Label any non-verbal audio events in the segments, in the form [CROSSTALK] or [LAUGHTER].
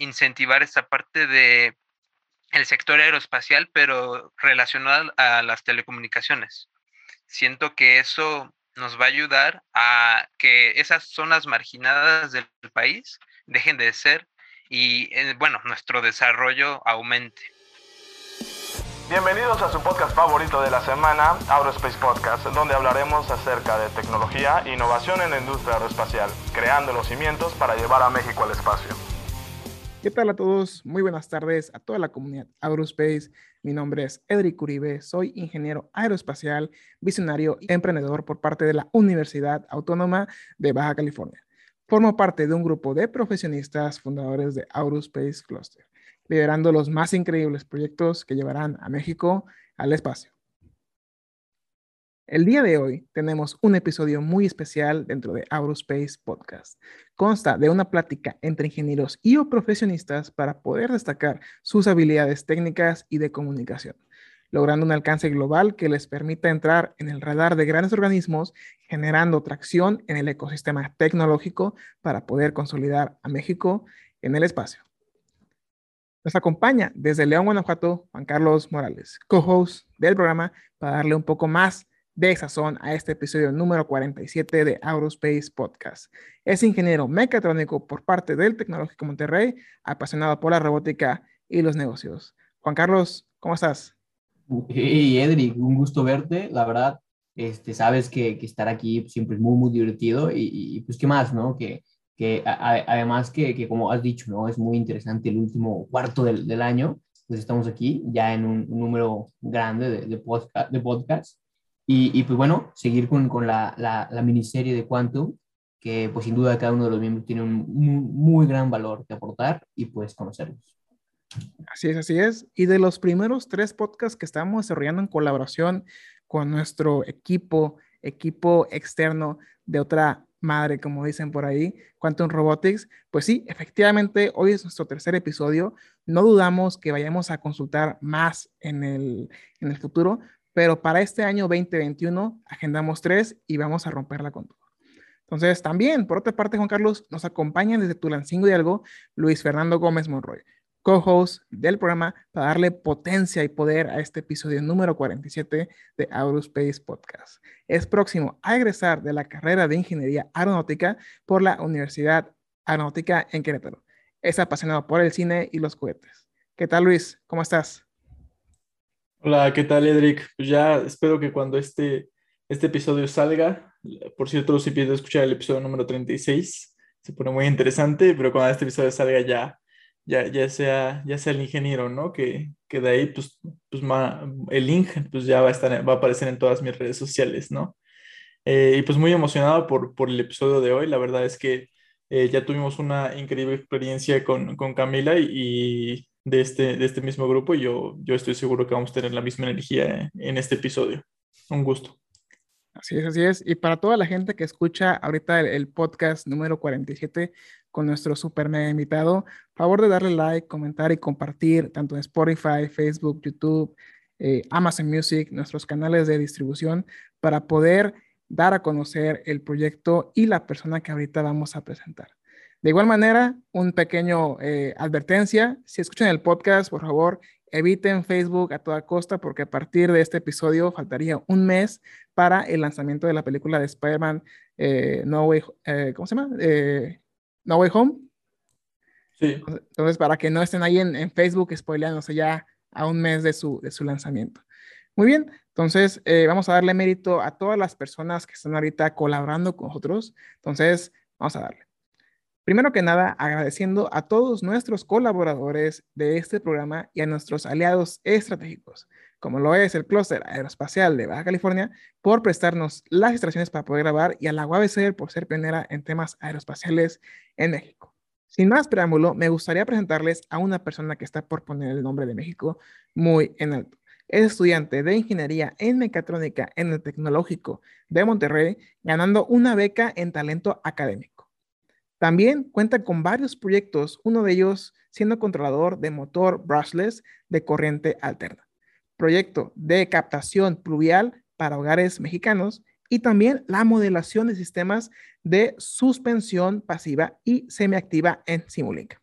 incentivar esta parte de el sector aeroespacial, pero relacionado a las telecomunicaciones. Siento que eso nos va a ayudar a que esas zonas marginadas del país dejen de ser y, eh, bueno, nuestro desarrollo aumente. Bienvenidos a su podcast favorito de la semana, Aerospace Podcast, donde hablaremos acerca de tecnología e innovación en la industria aeroespacial, creando los cimientos para llevar a México al espacio. ¿Qué tal a todos? Muy buenas tardes a toda la comunidad Aerospace. Mi nombre es Edric Uribe, soy ingeniero aeroespacial, visionario y emprendedor por parte de la Universidad Autónoma de Baja California. Formo parte de un grupo de profesionistas fundadores de Aerospace Cluster, liderando los más increíbles proyectos que llevarán a México al espacio. El día de hoy tenemos un episodio muy especial dentro de Aerospace Podcast. Consta de una plática entre ingenieros y o profesionistas para poder destacar sus habilidades técnicas y de comunicación, logrando un alcance global que les permita entrar en el radar de grandes organismos, generando tracción en el ecosistema tecnológico para poder consolidar a México en el espacio. Nos acompaña desde León, Guanajuato, Juan Carlos Morales, co-host del programa, para darle un poco más de sazón a este episodio número 47 de Aerospace Podcast. Es ingeniero mecatrónico por parte del Tecnológico Monterrey, apasionado por la robótica y los negocios. Juan Carlos, ¿cómo estás? Hey, Edric, un gusto verte. La verdad, este, sabes que, que estar aquí siempre es muy, muy divertido y, pues qué más, ¿no? Que, que además que, que, como has dicho, ¿no? Es muy interesante el último cuarto del, del año. Pues estamos aquí ya en un, número grande de, de, podcast, de podcast y, pues bueno, seguir con, con la, la, miniserie de Quantum, que pues sin duda cada uno de los miembros tiene un muy, gran valor que aportar y pues conocerlos. Así es, así es. Y de los primeros tres podcasts que estamos desarrollando en colaboración con nuestro equipo, equipo externo de otra madre, como dicen por ahí, Quantum Robotics, pues sí, efectivamente, hoy es nuestro tercer episodio. No dudamos que vayamos a consultar más en el, en el futuro, pero para este año 2021 agendamos tres y vamos a romperla con todo. Entonces, también, por otra parte, Juan Carlos, nos acompaña desde Tulancingo y algo Luis Fernando Gómez Monroy, co-host del programa, para darle potencia y poder a este episodio número 47 de Aerospace Podcast. Es próximo a egresar de la carrera de Ingeniería Aeronáutica por la Universidad Aeronáutica en Querétaro. Es apasionado por el cine y los cohetes. ¿Qué tal, Luis? ¿Cómo estás? Hola, ¿qué tal, Edric? Pues ya espero que cuando este, este episodio salga, por cierto, invito a escuchar el episodio número 36, se pone muy interesante, pero cuando este episodio salga ya, ya, ya, sea, ya sea el ingeniero, ¿no? Que, que de ahí, pues, pues el link pues ya va a, estar, va a aparecer en todas mis redes sociales, ¿no? Eh, y pues muy emocionado por, por el episodio de hoy, la verdad es que eh, ya tuvimos una increíble experiencia con, con Camila y, de este, de este mismo grupo y yo, yo estoy seguro que vamos a tener la misma energía en este episodio. Un gusto. Así es, así es. Y para toda la gente que escucha ahorita el, podcast número 47 con nuestro super mega invitado, favor de darle like, comentar y compartir tanto en Spotify, Facebook, YouTube, eh, Amazon Music, nuestros canales de distribución para poder dar a conocer el proyecto y la persona que ahorita vamos a presentar. De igual manera, un pequeño eh, advertencia, si escuchan el podcast, por favor, eviten Facebook a toda costa porque a partir de este episodio faltaría un mes para el lanzamiento de la película de Spider-Man eh, no Way, eh, ¿cómo se llama? no Way Home. Sí. Entonces, para que no estén ahí en, en Facebook spoileándose ya a un mes de su, de su lanzamiento. Muy bien, entonces vamos a darle mérito a todas las personas que están ahorita colaborando con nosotros. Entonces, vamos a darle. Primero que nada, agradeciendo a todos nuestros colaboradores de este programa y a nuestros aliados estratégicos, como lo es el Clúster Aeroespacial de Baja California, por prestarnos las instalaciones para poder grabar y a la UABC por ser pionera en temas aeroespaciales en México. Sin más preámbulo, me gustaría presentarles a una persona que está por poner el nombre de México muy en alto. Es estudiante de ingeniería en mecatrónica en el Tecnológico de Monterrey, ganando una beca en talento académico. También cuenta con varios proyectos, uno de ellos siendo controlador de motor brushless de corriente alterna, proyecto de captación pluvial para hogares mexicanos y también la modelación de sistemas de suspensión pasiva y semiactiva en Simulink.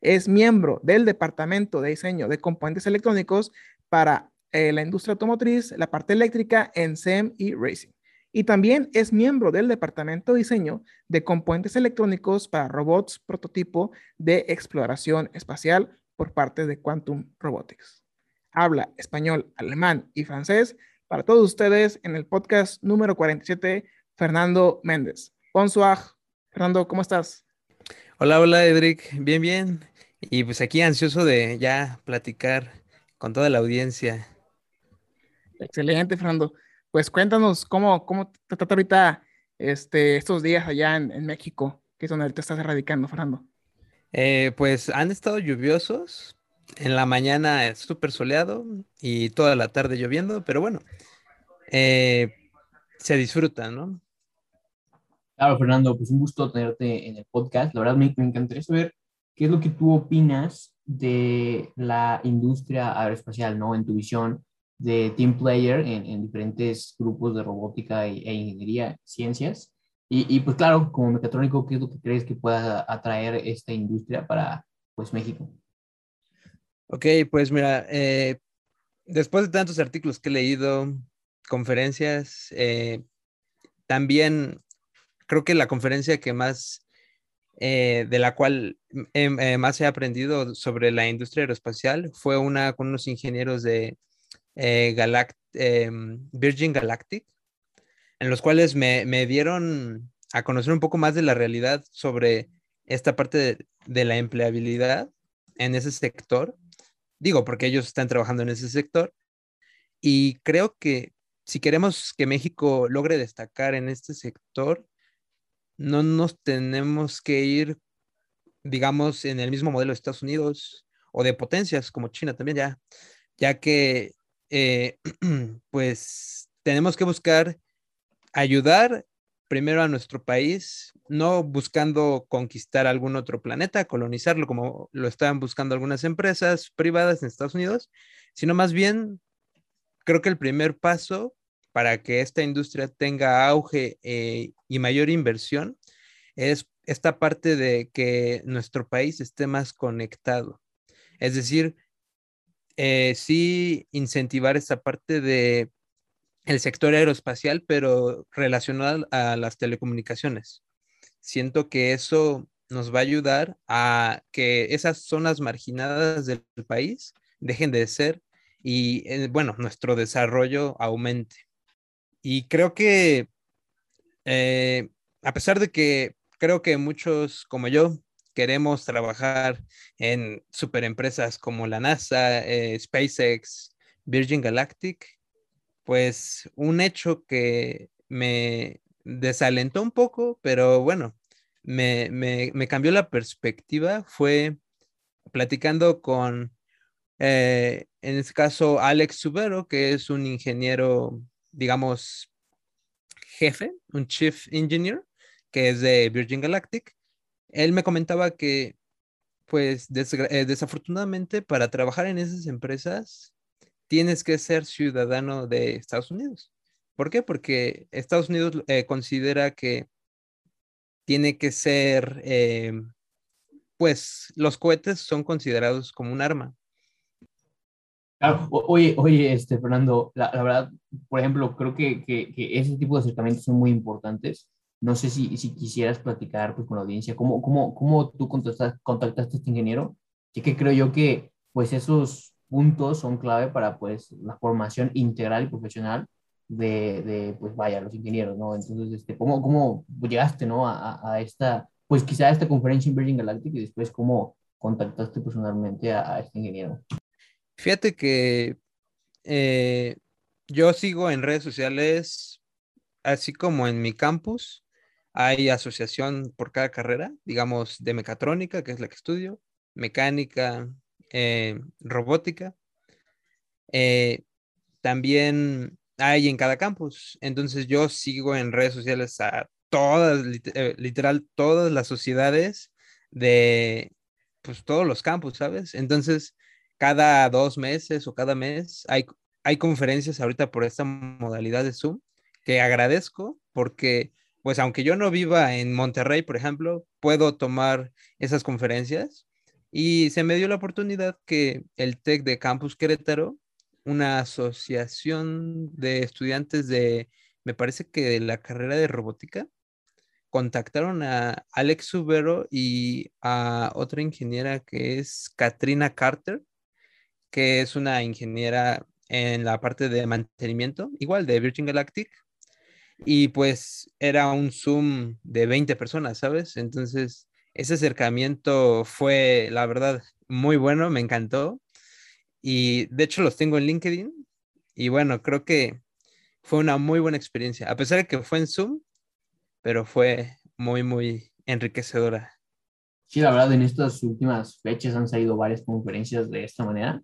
es miembro del Departamento de Diseño de Componentes Electrónicos para eh, la industria automotriz, la parte eléctrica en SEM y Racing. Y también es miembro del Departamento de Diseño de Componentes Electrónicos para robots prototipo de exploración espacial por parte de Quantum Robotics. Habla español, alemán y francés para todos ustedes en el podcast número 47, Fernando Méndez. Bonsoir. Fernando, ¿cómo estás? Hola, hola, Edric. Bien, bien. Y pues aquí ansioso de ya platicar con toda la audiencia. Excelente, Fernando. Pues cuéntanos cómo, cómo te trata ahorita este, estos días allá en, México, que es donde te estás erradicando, Fernando. Eh, pues han estado lluviosos. En la mañana es súper soleado y toda la tarde lloviendo, pero bueno, eh, se disfruta, ¿no? Claro, Fernando, pues un gusto tenerte en el podcast. La verdad me, me encantaría saber qué es lo que tú opinas de la industria aeroespacial, ¿no? En tu visión de team player en, diferentes grupos de robótica e, e ingeniería, ciencias. Y, pues claro, como mecatrónico, ¿qué es lo que crees que pueda atraer esta industria para pues México? Ok, pues mira, eh, después de tantos artículos que he leído, conferencias, eh, también creo que la conferencia que más, eh, de la cual más he aprendido sobre la industria aeroespacial fue una con unos ingenieros de eh, em, Virgin Galactic, en los cuales me, dieron a conocer un poco más de la realidad sobre esta parte de, la empleabilidad en ese sector. Digo, porque ellos están trabajando en ese sector. Y creo que si queremos que México logre destacar en este sector, no nos tenemos que ir, digamos, en el mismo modelo de Estados Unidos o de potencias como China también ya, ya que eh, [CLEARS THROAT] pues tenemos que buscar ayudar primero a nuestro país, no buscando conquistar algún otro planeta, colonizarlo como lo están buscando algunas empresas privadas en Estados Unidos, sino más bien creo que el primer paso para que esta industria tenga auge eh, y mayor inversión es esta parte de que nuestro país esté más conectado. Es decir, eh, sí incentivar esta parte de el sector aeroespacial, pero relacionado a las telecomunicaciones. Siento que eso nos va a ayudar a que esas zonas marginadas del país dejen de ser y, eh, bueno, nuestro desarrollo aumente. Y creo que, eh, a pesar de que creo que muchos como yo queremos trabajar en superempresas como la NASA, eh, SpaceX, Virgin Galactic, pues un hecho que me desalentó un poco, pero bueno, me, cambió la perspectiva fue platicando con, eh, en este caso, Alex Subero, que es un ingeniero, digamos, jefe, un chief engineer, que es de Virgin Galactic, él me comentaba que, pues, eh, desafortunadamente, para trabajar en esas empresas, tienes que ser ciudadano de Estados Unidos. ¿Por qué? Porque Estados Unidos eh, considera que tiene que ser, eh, pues, los cohetes son considerados como un arma. oye, oye, este, Fernando, la, verdad, por ejemplo, creo que, que, que, ese tipo de acercamientos son muy importantes no sé si, si quisieras platicar pues, con la audiencia, ¿cómo, cómo, cómo tú contactaste, contactaste a este ingeniero? Ya que creo yo que pues esos puntos son clave para pues la formación integral y profesional de, de pues vaya, los ingenieros, ¿no? Entonces, este, ¿cómo, cómo llegaste, ¿no? A, a, esta, pues quizá a esta conferencia en Virgin Galactic y después cómo contactaste personalmente a, a este ingeniero? Fíjate que eh, yo sigo en redes sociales, así como en mi campus, hay asociación por cada carrera, digamos, de mecatrónica, que es la que estudio, mecánica, eh, robótica. Eh, también hay en cada campus. Entonces yo sigo en redes sociales a todas, eh, literal, todas las sociedades de pues todos los campus, ¿sabes? Entonces, cada dos meses o cada mes hay, hay conferencias ahorita por esta modalidad de Zoom que agradezco porque pues aunque yo no viva en Monterrey, por ejemplo, puedo tomar esas conferencias Y se me dio la oportunidad que el TEC de Campus Querétaro, una asociación de estudiantes de, me parece que de la carrera de robótica, contactaron a Alex Subero y a otra ingeniera que es Katrina Carter, que es una ingeniera en la parte de mantenimiento, igual de Virgin Galactic. Y pues era un Zoom de 20 personas, ¿sabes? Entonces, ese acercamiento fue, la verdad, muy bueno, me encantó. Y de hecho los tengo en LinkedIn. Y bueno, creo que fue una muy buena experiencia, a pesar de que fue en Zoom, pero fue muy, muy enriquecedora. Sí, la verdad, en estas últimas fechas han salido varias conferencias de esta manera.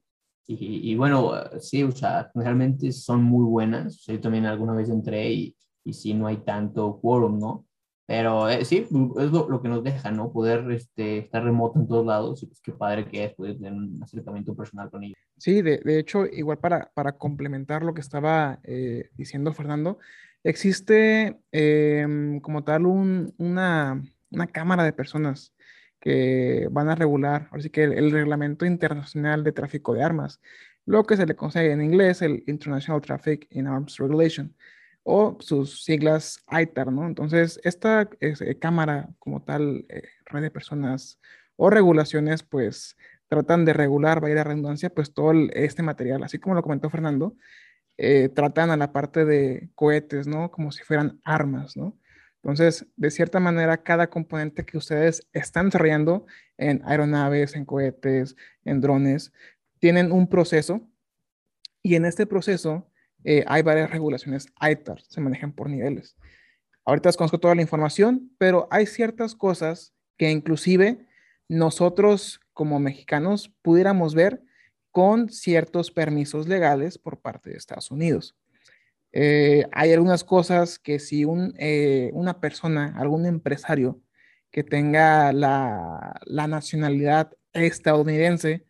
Y, bueno, sí, o sea, realmente son muy buenas. yo también alguna vez entré y, y sí, no hay tanto quórum, ¿no? Pero eh, sí, es lo, lo, que nos deja, ¿no? Poder este, estar remoto en todos lados y pues qué padre que es poder tener un acercamiento personal con ellos. Sí, de, de hecho, igual para, para complementar lo que estaba eh, diciendo Fernando, existe eh, como tal un, una, una, cámara de personas que van a regular, así que el, el, reglamento internacional de tráfico de armas, lo que se le conoce en inglés el International Traffic in Arms Regulation o sus siglas ITAR, ¿no? Entonces, esta eh, cámara como tal, eh, red de personas o regulaciones, pues tratan de regular, vaya la redundancia, pues todo el, este material, así como lo comentó Fernando, eh, tratan a la parte de cohetes, ¿no? Como si fueran armas, ¿no? Entonces, de cierta manera, cada componente que ustedes están desarrollando en aeronaves, en cohetes, en drones, tienen un proceso y en este proceso eh, hay varias regulaciones ITAR, se manejan por niveles. Ahorita conozco toda la información, pero hay ciertas cosas que inclusive nosotros como mexicanos pudiéramos ver con ciertos permisos legales por parte de Estados Unidos. Eh, hay algunas cosas que si un, eh, una persona, algún empresario que tenga la nacionalidad estadounidense,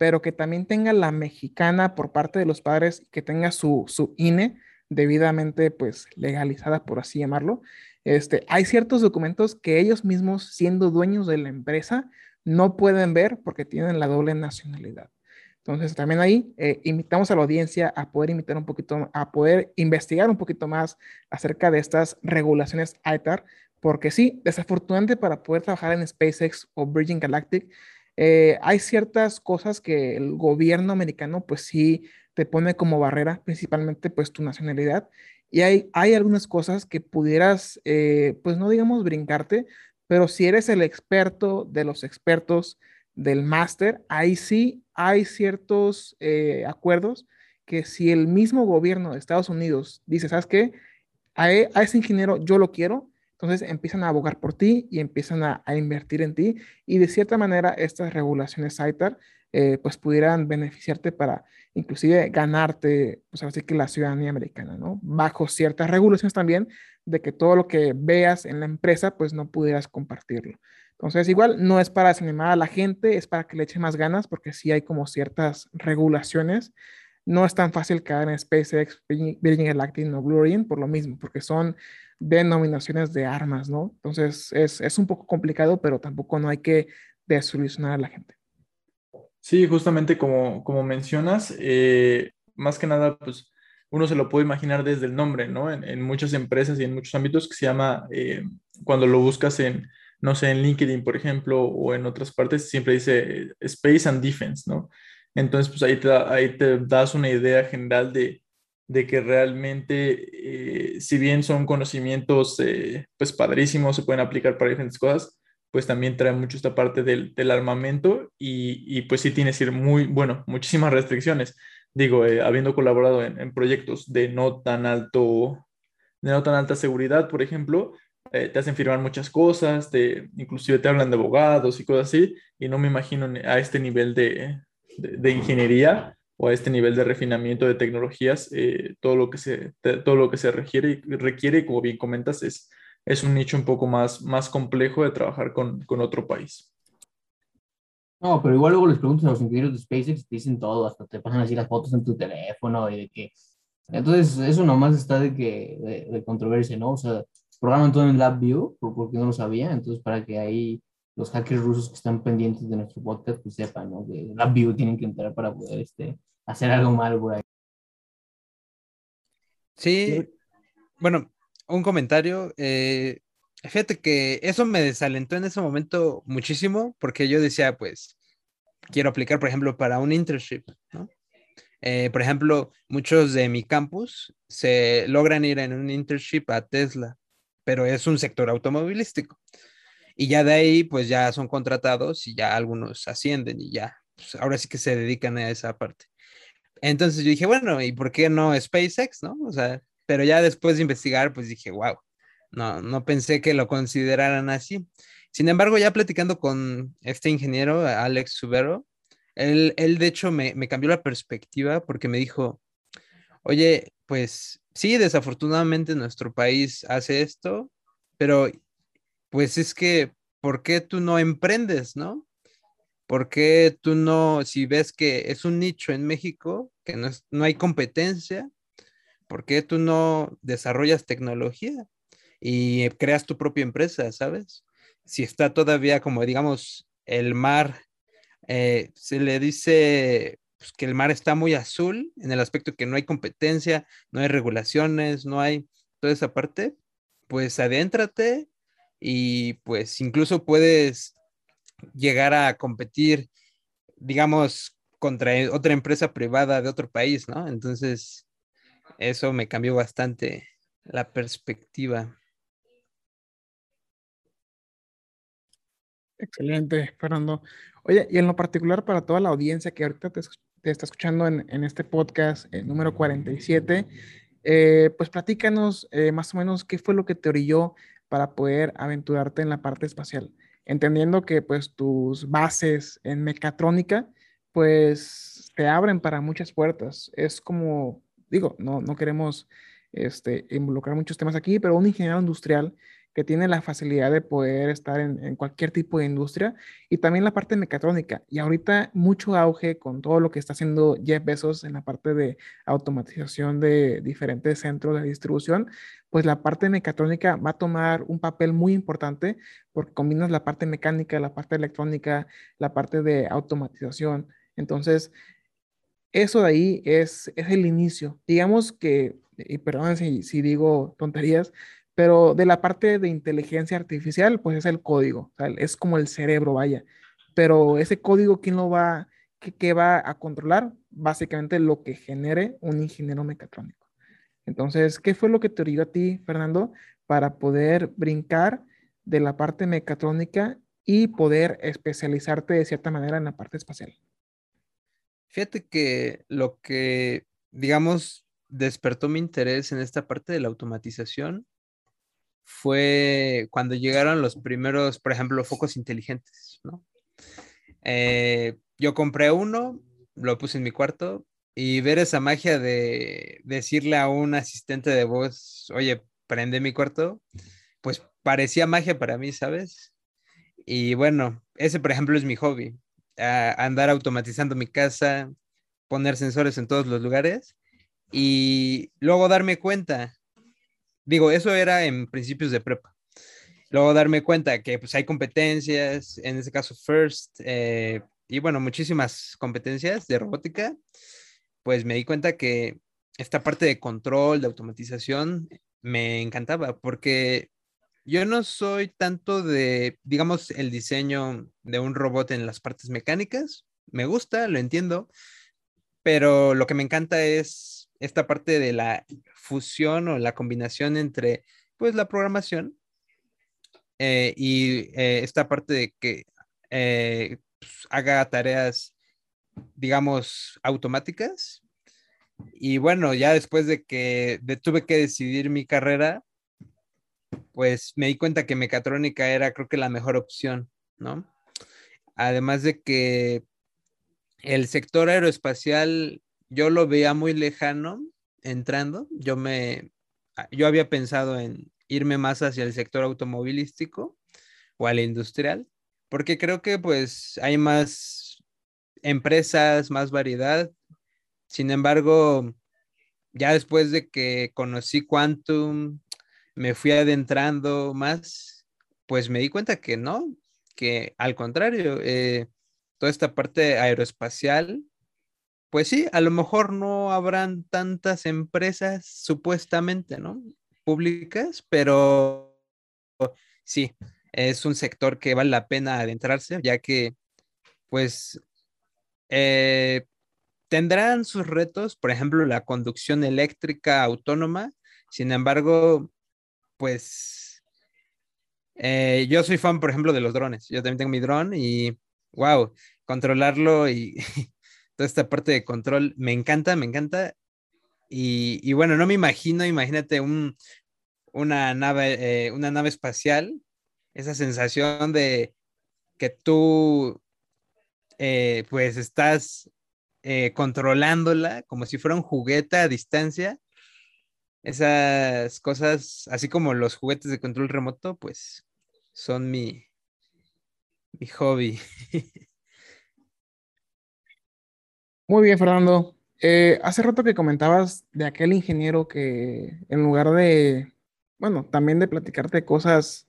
pero que también tenga la mexicana por parte de los padres, que tenga su, su INE debidamente pues legalizada, por así llamarlo. Este, hay ciertos documentos que ellos mismos, siendo dueños de la empresa, no pueden ver porque tienen la doble nacionalidad. Entonces, también ahí eh, invitamos a la audiencia a poder invitar un poquito, a poder investigar un poquito más acerca de estas regulaciones ITAR, porque sí, desafortunadamente para poder trabajar en SpaceX o Virgin Galactic, eh, hay ciertas cosas que el gobierno americano pues sí te pone como barrera, principalmente pues tu nacionalidad. Y hay, hay algunas cosas que pudieras, eh, pues no digamos brincarte, pero si eres el experto de los expertos del máster, ahí sí hay ciertos eh, acuerdos que si el mismo gobierno de Estados Unidos dice, ¿sabes qué? A, e, a ese ingeniero yo lo quiero, entonces empiezan a abogar por ti y empiezan a, a invertir en ti y de cierta manera estas regulaciones ITAR eh, pues pudieran beneficiarte para inclusive ganarte, pues así que la ciudadanía americana, ¿no? Bajo ciertas regulaciones también de que todo lo que veas en la empresa pues no pudieras compartirlo. Entonces igual no es para desanimar a la gente, es para que le eche más ganas porque sí hay como ciertas regulaciones no es tan fácil caer en SpaceX, Virgin Galactic o Blue Origin por lo mismo, porque son denominaciones de armas, ¿no? Entonces es, es un poco complicado, pero tampoco no hay que desolucionar a la gente. Sí, justamente como, como mencionas, eh, más que nada, pues uno se lo puede imaginar desde el nombre, ¿no? En, en muchas empresas y en muchos ámbitos que se llama, eh, cuando lo buscas en, no sé, en LinkedIn, por ejemplo, o en otras partes, siempre dice eh, Space and Defense, ¿no? Entonces, pues ahí te, ahí te das una idea general de, de que realmente, eh, si bien son conocimientos eh, pues padrísimos, se pueden aplicar para diferentes cosas, pues también trae mucho esta parte del, armamento y, y, pues sí tiene que muy, bueno, muchísimas restricciones. Digo, eh, habiendo colaborado en, proyectos de no tan alto, de no tan alta seguridad, por ejemplo, eh, te hacen firmar muchas cosas, te, inclusive te hablan de abogados y cosas así, y no me imagino a este nivel de, de ingeniería o a este nivel de refinamiento de tecnologías, eh, todo, lo que se, todo lo que se requiere, requiere, como bien comentas, es, es un nicho un poco más, más complejo de trabajar con, con otro país. No, pero igual luego les preguntas a los ingenieros de SpaceX, te dicen todo, hasta te pasan así las fotos en tu teléfono y de que... Entonces, eso nomás está de que, de, de controversia, ¿no? O sea, programan todo en LabVIEW, porque no lo sabía, entonces para que ahí los hackers rusos que están pendientes de nuestro podcast, pues sepan, ¿no? Que rápido tienen que entrar para poder este, hacer algo malo por ahí. Sí, bueno, un comentario. Eh, fíjate que eso me desalentó en ese momento muchísimo porque yo decía, pues, quiero aplicar, por ejemplo, para un internship, ¿no? Eh, por ejemplo, muchos de mi campus se logran ir en un internship a Tesla, pero es un sector automovilístico. Y ya de ahí, pues ya son contratados y ya algunos ascienden y ya, pues ahora sí que se dedican a esa parte. Entonces yo dije, bueno, ¿y por qué no SpaceX, no? O sea, pero ya después de investigar, pues dije, wow, no, no pensé que lo consideraran así. Sin embargo, ya platicando con este ingeniero, Alex Subero, él, él de hecho me, me cambió la perspectiva porque me dijo, oye, pues sí, desafortunadamente nuestro país hace esto, pero pues es que, ¿por qué tú no emprendes, no? ¿Por qué tú no, si ves que es un nicho en México, que no, no hay competencia, ¿por qué tú no desarrollas tecnología y creas tu propia empresa, sabes? Si está todavía como, digamos, el mar, eh, se le dice pues, que el mar está muy azul en el aspecto que no hay competencia, no hay regulaciones, no hay toda esa parte, pues adéntrate y pues incluso puedes llegar a competir, digamos, contra otra empresa privada de otro país, ¿no? Entonces, eso me cambió bastante la perspectiva. Excelente, Fernando. Oye, y en lo particular para toda la audiencia que ahorita te, está escuchando en, este podcast el número 47, eh, pues platícanos eh, más o menos qué fue lo que te orilló para poder aventurarte en la parte espacial entendiendo que pues tus bases en mecatrónica pues te abren para muchas puertas. Es como, digo, no, no queremos este, involucrar muchos temas aquí, pero un ingeniero industrial que tiene la facilidad de poder estar en, cualquier tipo de industria y también la parte mecatrónica. Y ahorita mucho auge con todo lo que está haciendo Jeff Bezos en la parte de automatización de diferentes centros de distribución, pues la parte mecatrónica va a tomar un papel muy importante porque combinas la parte mecánica, la parte electrónica, la parte de automatización. Entonces, eso de ahí es, es el inicio. Digamos que, y perdón si, si digo tonterías, pero de la parte de inteligencia artificial, pues es el código, es como el cerebro, vaya. Pero ese código, ¿quién lo va, qué, va a controlar? Básicamente lo que genere un ingeniero mecatrónico. Entonces, ¿qué fue lo que te orilló a ti, Fernando, para poder brincar de la parte mecatrónica y poder especializarte de cierta manera en la parte espacial? Fíjate que lo que, digamos, despertó mi interés en esta parte de la automatización fue cuando llegaron los primeros, por ejemplo, focos inteligentes, ¿no? Eh, yo compré uno, lo puse en mi cuarto y ver esa magia de decirle a un asistente de voz, oye, prende mi cuarto, pues parecía magia para mí, ¿sabes? Y bueno, ese por ejemplo es mi hobby, andar automatizando mi casa, poner sensores en todos los lugares y luego darme cuenta Digo, eso era en principios de prepa. Luego darme cuenta que pues hay competencias, en este caso First, eh, y bueno, muchísimas competencias de robótica, pues me di cuenta que esta parte de control, de automatización, me encantaba, porque yo no soy tanto de, digamos, el diseño de un robot en las partes mecánicas, me gusta, lo entiendo, pero lo que me encanta es esta parte de la fusión o la combinación entre pues la programación eh, y eh, esta parte de que eh, pues, haga tareas, digamos, automáticas. Y bueno, ya después de que tuve que decidir mi carrera, pues me di cuenta que mecatrónica era creo que la mejor opción, ¿no? Además de que el sector aeroespacial yo lo veía muy lejano entrando. Yo me, ah, yo había pensado en irme más hacia el sector automovilístico o al industrial, porque creo que pues hay más empresas, más variedad. Sin embargo, ya después de que conocí Quantum, me fui adentrando más, pues me di cuenta que no, que al contrario, eh, toda esta parte aeroespacial, pues sí, a lo mejor no habrán tantas empresas supuestamente, ¿no? Públicas, pero sí, es un sector que vale la pena adentrarse, ya que, pues, eh, tendrán sus retos, por ejemplo, la conducción eléctrica autónoma, sin embargo, pues, eh, yo soy fan, por ejemplo, de los drones, yo también tengo mi dron y, wow, controlarlo y [LAUGHS] toda esta parte de control me encanta, me encanta. Y, bueno, no me imagino, imagínate un, una, nave, eh, una nave espacial, esa sensación de que tú eh, pues estás eh, controlándola como si fuera un juguete a distancia. Esas cosas, así como los juguetes de control remoto, pues son mi, mi hobby. [LAUGHS] Muy bien, Fernando. Eh, hace rato que comentabas de aquel ingeniero que en lugar de, bueno, también de platicarte cosas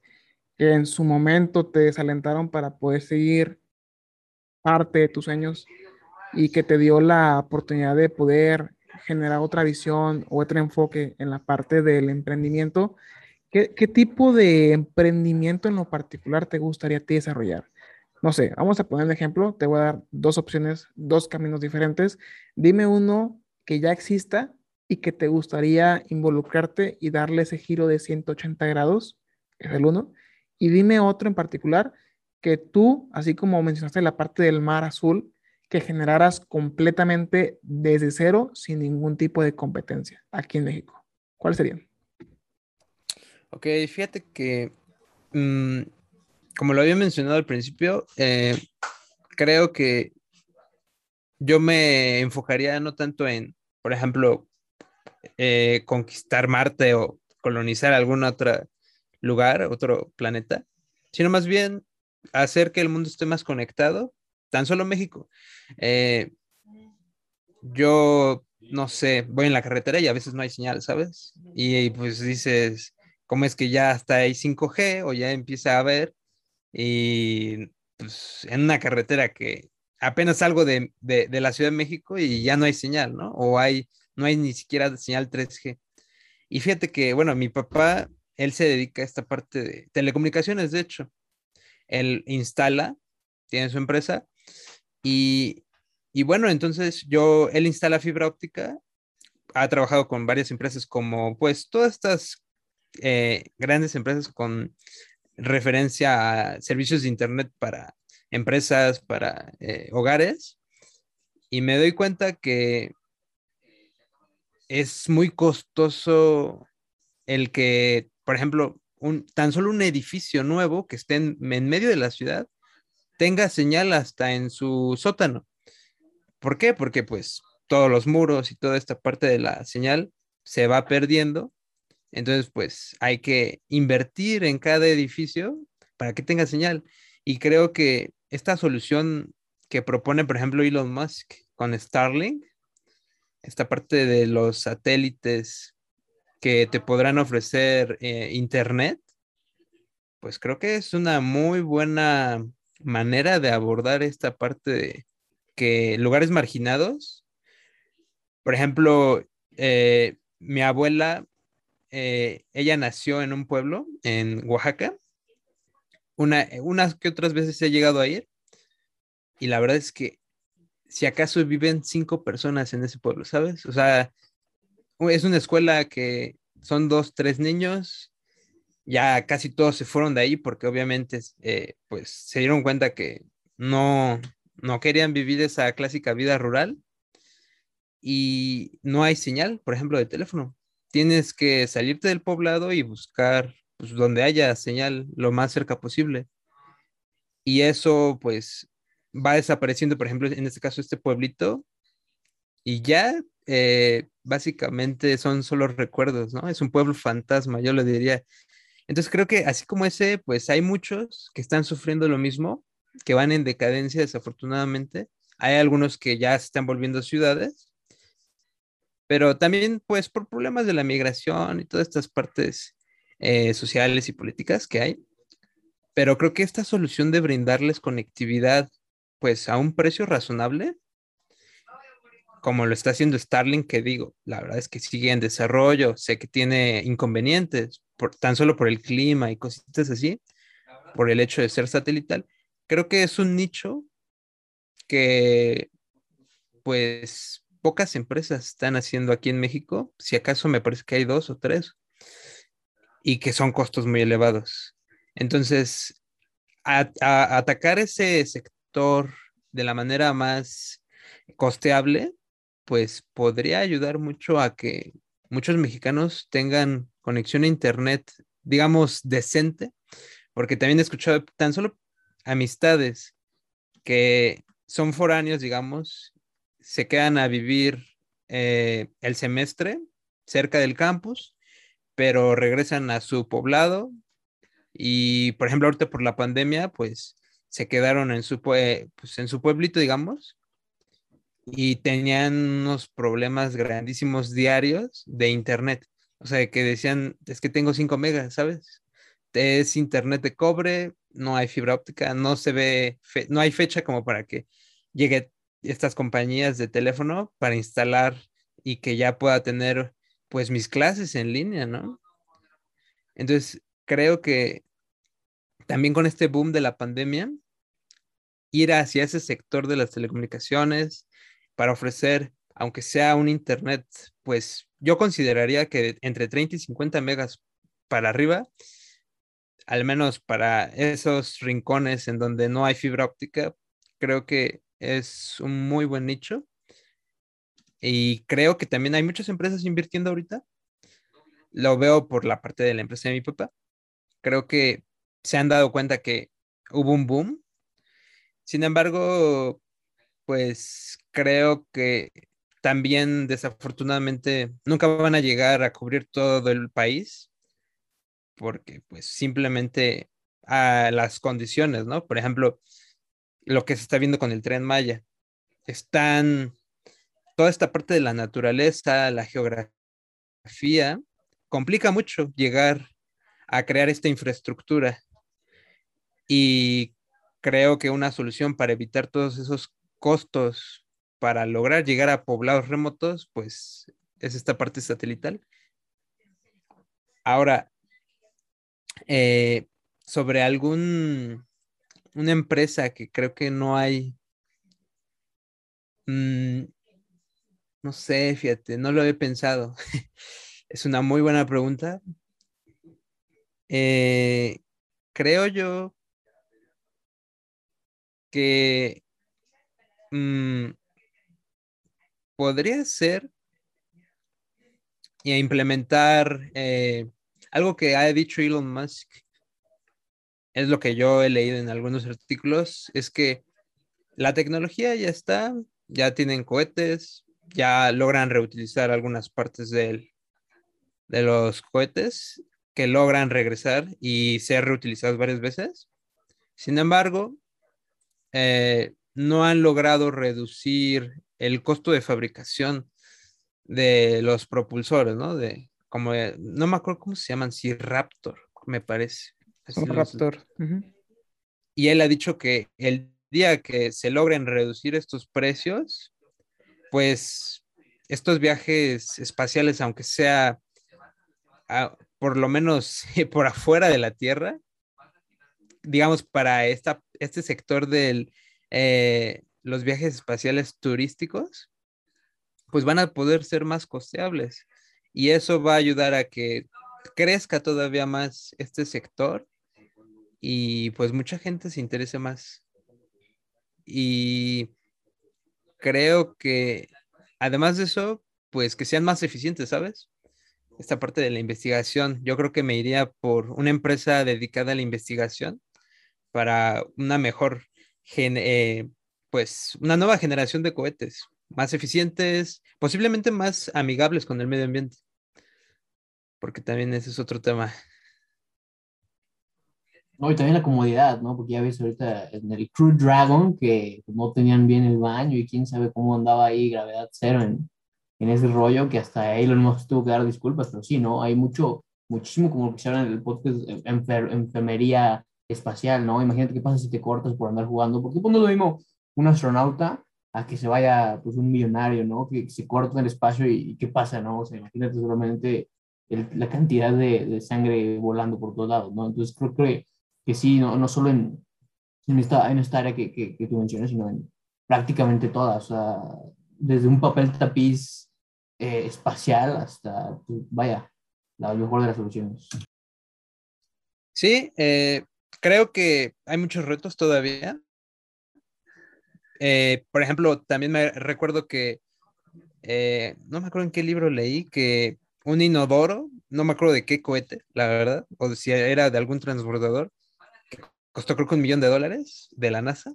que en su momento te desalentaron para poder seguir parte de tus sueños y que te dio la oportunidad de poder generar otra visión o otro enfoque en la parte del emprendimiento, ¿qué, tipo de emprendimiento en lo particular te gustaría ti desarrollar? No sé, vamos a poner un ejemplo, te voy a dar dos opciones, dos caminos diferentes. Dime uno que ya exista y que te gustaría involucrarte y darle ese giro de 180 grados, es el uno. Y dime otro en particular que tú, así como mencionaste la parte del mar azul, que generaras completamente desde cero sin ningún tipo de competencia aquí en México? ¿Cuáles serían? Ok, fíjate que, mm, como lo había mencionado al principio, eh, creo que yo me enfocaría no tanto en, por ejemplo, eh, conquistar Marte o colonizar algún otro lugar, otro planeta, sino más bien hacer que el mundo esté más conectado, tan solo México. Eh, yo, no sé, voy en la carretera y a veces no hay señal, ¿sabes? Y, pues dices, ¿cómo es que ya hasta hay 5G o ya empieza a haber? Y pues en una carretera que apenas salgo de, de, la Ciudad de México y ya no hay señal, ¿no? O hay, no hay ni siquiera señal 3G. Y fíjate que, bueno, mi papá, él se dedica a esta parte de telecomunicaciones, de hecho él instala, tiene su empresa y, bueno, entonces yo, él instala fibra óptica, ha trabajado con varias empresas como pues todas estas eh, grandes empresas con referencia a servicios de Internet para empresas, para eh, hogares, y me doy cuenta que es muy costoso el que, por ejemplo, tan solo un edificio nuevo que esté en, medio de la ciudad tenga señal hasta en su sótano. ¿Por qué? Porque pues todos los muros y toda esta parte de la señal se va perdiendo. Entonces, pues hay que invertir en cada edificio para que tenga señal. Y creo que esta solución que propone, por ejemplo, Elon Musk con Starlink, esta parte de los satélites que te podrán ofrecer eh, internet, pues creo que es una muy buena manera de abordar esta parte de que lugares marginados, por ejemplo, eh, mi abuela, eh, ella nació en un pueblo en Oaxaca, una, unas que otras veces he llegado a ir, y la verdad es que si acaso viven cinco personas en ese pueblo, ¿sabes? O sea, es una escuela que son dos, tres niños, ya casi todos se fueron de ahí porque obviamente eh, pues se dieron cuenta que no, no querían vivir esa clásica vida rural y no hay señal, por ejemplo, de teléfono. Tienes que salirte del poblado y buscar pues, donde haya señal lo más cerca posible. Y eso pues va desapareciendo, por ejemplo, en este caso este pueblito, y ya eh, básicamente son solo recuerdos, ¿no? Es un pueblo fantasma, yo lo diría. Entonces creo que así como ese, pues hay muchos que están sufriendo lo mismo, que van en decadencia desafortunadamente. Hay algunos que ya se están volviendo ciudades, pero también pues por problemas de la migración y todas estas partes eh, sociales y políticas que hay, Pero creo que esta solución de brindarles conectividad, pues a un precio razonable, como lo está haciendo Starlink, que digo, la verdad es que sigue en desarrollo, sé que tiene inconvenientes, por, tan solo por el clima y cositas así, por el hecho de ser satelital, creo que es un nicho que pues pocas empresas están haciendo aquí en México, si acaso me parece que hay dos o tres, y que son costos muy elevados. Entonces, atacar ese sector de la manera más costeable, pues podría ayudar mucho a que muchos mexicanos tengan conexión a Internet, digamos, decente, porque también he escuchado tan solo amistades que son foráneos, digamos, se quedan a vivir eh, el semestre cerca del campus, pero regresan a su poblado y, por ejemplo, ahorita por la pandemia, pues se quedaron en su, pues, en su pueblito, digamos, y tenían unos problemas grandísimos diarios de internet. O sea, que decían, es que tengo 5 megas, ¿sabes? Es internet de cobre, no hay fibra óptica, no se ve, no hay fecha como para que llegue estas compañías de teléfono para instalar y que ya pueda tener pues mis clases en línea, ¿no? Entonces, creo que también con este boom de la pandemia, ir hacia ese sector de las telecomunicaciones para ofrecer, aunque sea un internet, pues yo consideraría que entre 30 y 50 megas para arriba, al menos para esos rincones en donde no hay fibra óptica, creo que es un muy buen nicho. Y creo que también hay muchas empresas invirtiendo ahorita. Lo veo por la parte de la empresa de mi papá. Creo que se han dado cuenta que hubo un boom. Sin embargo, pues creo que también desafortunadamente nunca van a llegar a cubrir todo el país porque pues simplemente a las condiciones, ¿no? Por ejemplo, lo que se está viendo con el tren Maya. Están toda esta parte de la naturaleza, la geografía, complica mucho llegar a crear esta infraestructura. Y creo que una solución para evitar todos esos costos para lograr llegar a poblados remotos, pues es esta parte satelital. Ahora, eh, sobre algún una empresa que creo que no hay. Mm, no sé, fíjate, no lo he pensado. [LAUGHS] es una muy buena pregunta. Eh, creo yo que mm, podría ser y implementar eh, algo que ha dicho Elon Musk es lo que yo he leído en algunos artículos, es que la tecnología ya está, ya tienen cohetes, ya logran reutilizar algunas partes de los cohetes que logran regresar y ser reutilizados varias veces. Sin embargo, eh, no han logrado reducir el costo de fabricación de los propulsores, ¿no? De, como, no me acuerdo cómo se llaman, si Raptor, me parece. Raptor. Y él ha dicho que el día que se logren reducir estos precios, pues estos viajes espaciales, aunque sea por lo menos [LAUGHS] por afuera de la Tierra, digamos, para esta, este sector de eh, los viajes espaciales turísticos, pues van a poder ser más costeables. Y eso va a ayudar a que crezca todavía más este sector y pues mucha gente se interesa más. Y creo que además de eso, pues que sean más eficientes, ¿sabes? Esta parte de la investigación, yo creo que me iría por una empresa dedicada a la investigación para una mejor, eh, pues una nueva generación de cohetes, más eficientes, posiblemente más amigables con el medio ambiente, porque también ese es otro tema. No, y también la comodidad, ¿no? Porque ya ves ahorita en el Crew Dragon que no tenían bien el baño y quién sabe cómo andaba ahí gravedad cero en, en ese rollo que hasta lo hemos tuvo que dar disculpas, pero sí, ¿no? Hay mucho, muchísimo, como que se habla en el podcast, enfermería espacial, ¿no? Imagínate qué pasa si te cortas por andar jugando, porque pues no es lo mismo un astronauta a que se vaya pues un millonario, ¿no? Que, se corta en el espacio y, qué pasa, ¿no? O sea, imagínate solamente la cantidad de, de, sangre volando por todos lados, ¿no? Entonces creo que, que sí, no, no solo en, en, esta, en esta área que, que, tú mencionas, sino en prácticamente todas, o sea, desde un papel tapiz eh, espacial hasta, pues, vaya, la mejor de las soluciones. Sí, eh, creo que hay muchos retos todavía. Eh, por ejemplo, también me recuerdo que, no me acuerdo en qué libro leí, que un inodoro, no me acuerdo de qué cohete, la verdad, o si era de algún transbordador, costó creo que un millón de dólares de la NASA.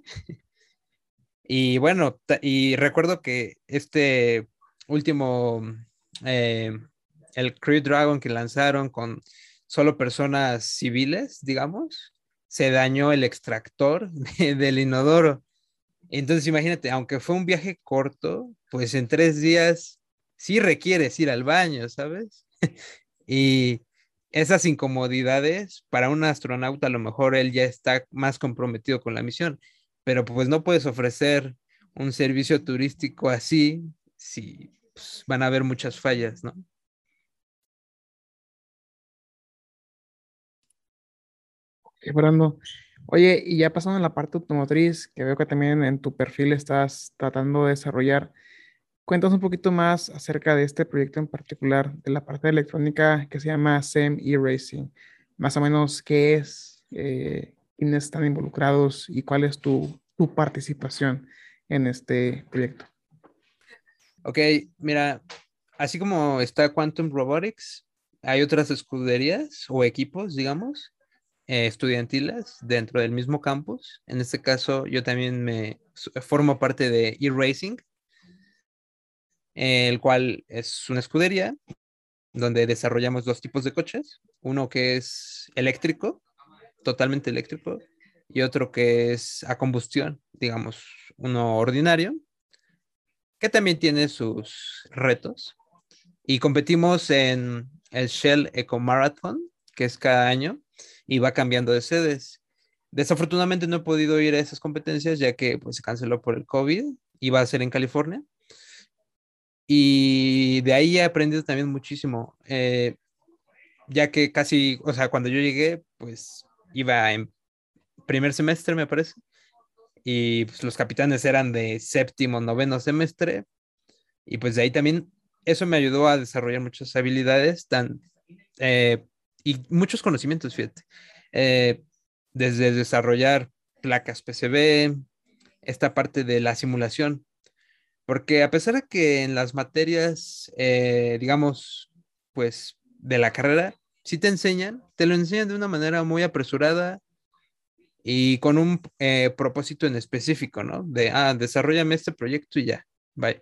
Y bueno, y recuerdo que este último, el Crew Dragon que lanzaron con solo personas civiles, digamos, se dañó el extractor [LAUGHS] del inodoro. Entonces imagínate, aunque fue un viaje corto, pues en tres días sí requieres ir al baño, ¿sabes? [LAUGHS] y esas incomodidades para un astronauta a lo mejor él ya está más comprometido con la misión, pero pues no puedes ofrecer un servicio turístico así si pues, van a haber muchas fallas, ¿no? Brando. Oye, y ya pasando en la parte automotriz, que veo que también en tu perfil estás tratando de desarrollar, cuéntanos un poquito más acerca de este proyecto en particular, de la parte electrónica que se llama SEM e-Racing. Más o menos, ¿qué es? Eh, ¿Quiénes están involucrados y cuál es tu, tu participación en este proyecto? Ok, mira, así como está Quantum Robotics, hay otras escuderías o equipos, digamos, eh, estudiantiles dentro del mismo campus. En este caso, yo también me formo parte de e-racing, el cual es una escudería donde desarrollamos dos tipos de coches, uno que es eléctrico, totalmente eléctrico, y otro que es a combustión, digamos, uno ordinario, que también tiene sus retos. Y competimos en el Shell Eco Marathon, que es cada año, y va cambiando de sedes. Desafortunadamente no he podido ir a esas competencias ya que pues, se canceló por el COVID, iba a ser en California. Y de ahí he aprendido también muchísimo, eh, ya que casi, o sea, cuando yo llegué, pues iba en primer semestre, me parece, y pues los capitanes eran de séptimo, noveno semestre, y pues de ahí también eso me ayudó a desarrollar muchas habilidades, tan, eh, y muchos conocimientos, fíjate. Eh, desde desarrollar placas PCB, esta parte de la simulación, porque a pesar de que en las materias, eh, digamos, pues de la carrera, sí te enseñan, te lo enseñan de una manera muy apresurada y con un eh, propósito en específico, ¿no? De, ah, desarrollame este proyecto y ya, bye.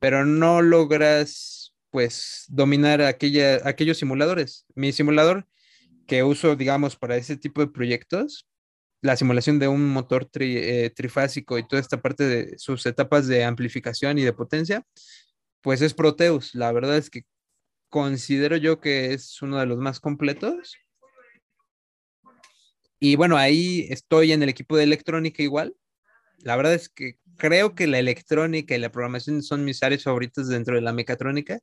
Pero no logras pues dominar aquellos simuladores. Mi simulador que uso, digamos, para ese tipo de proyectos, la simulación de un motor eh, trifásico y toda esta parte de sus etapas de amplificación y de potencia, pues es Proteus. La verdad es que considero yo que es uno de los más completos. Y bueno, ahí estoy en el equipo de electrónica igual. La verdad es que creo que la electrónica y la programación son mis áreas favoritas dentro de la mecatrónica.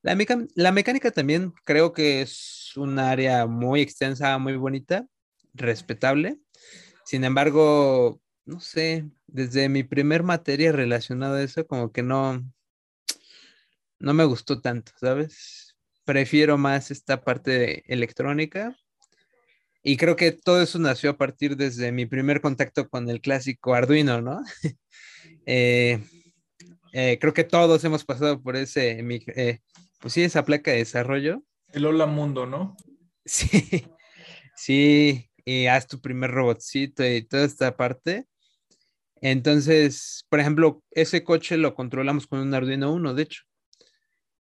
La, la mecánica también creo que es un área muy extensa, muy bonita, respetable. Sin embargo, no sé, desde mi primer materia relacionada a eso, como que no, no me gustó tanto, ¿sabes? Prefiero más esta parte de electrónica. Y creo que todo eso nació a partir desde mi primer contacto con el clásico Arduino, ¿no? [LAUGHS] Eh, eh, creo que todos hemos pasado por ese, eh, pues sí, esa placa de desarrollo. El Hola Mundo, ¿no? [LAUGHS] Sí, sí, y haz tu primer robotcito y toda esta parte. Entonces, por ejemplo, ese coche lo controlamos con un Arduino 1, de hecho.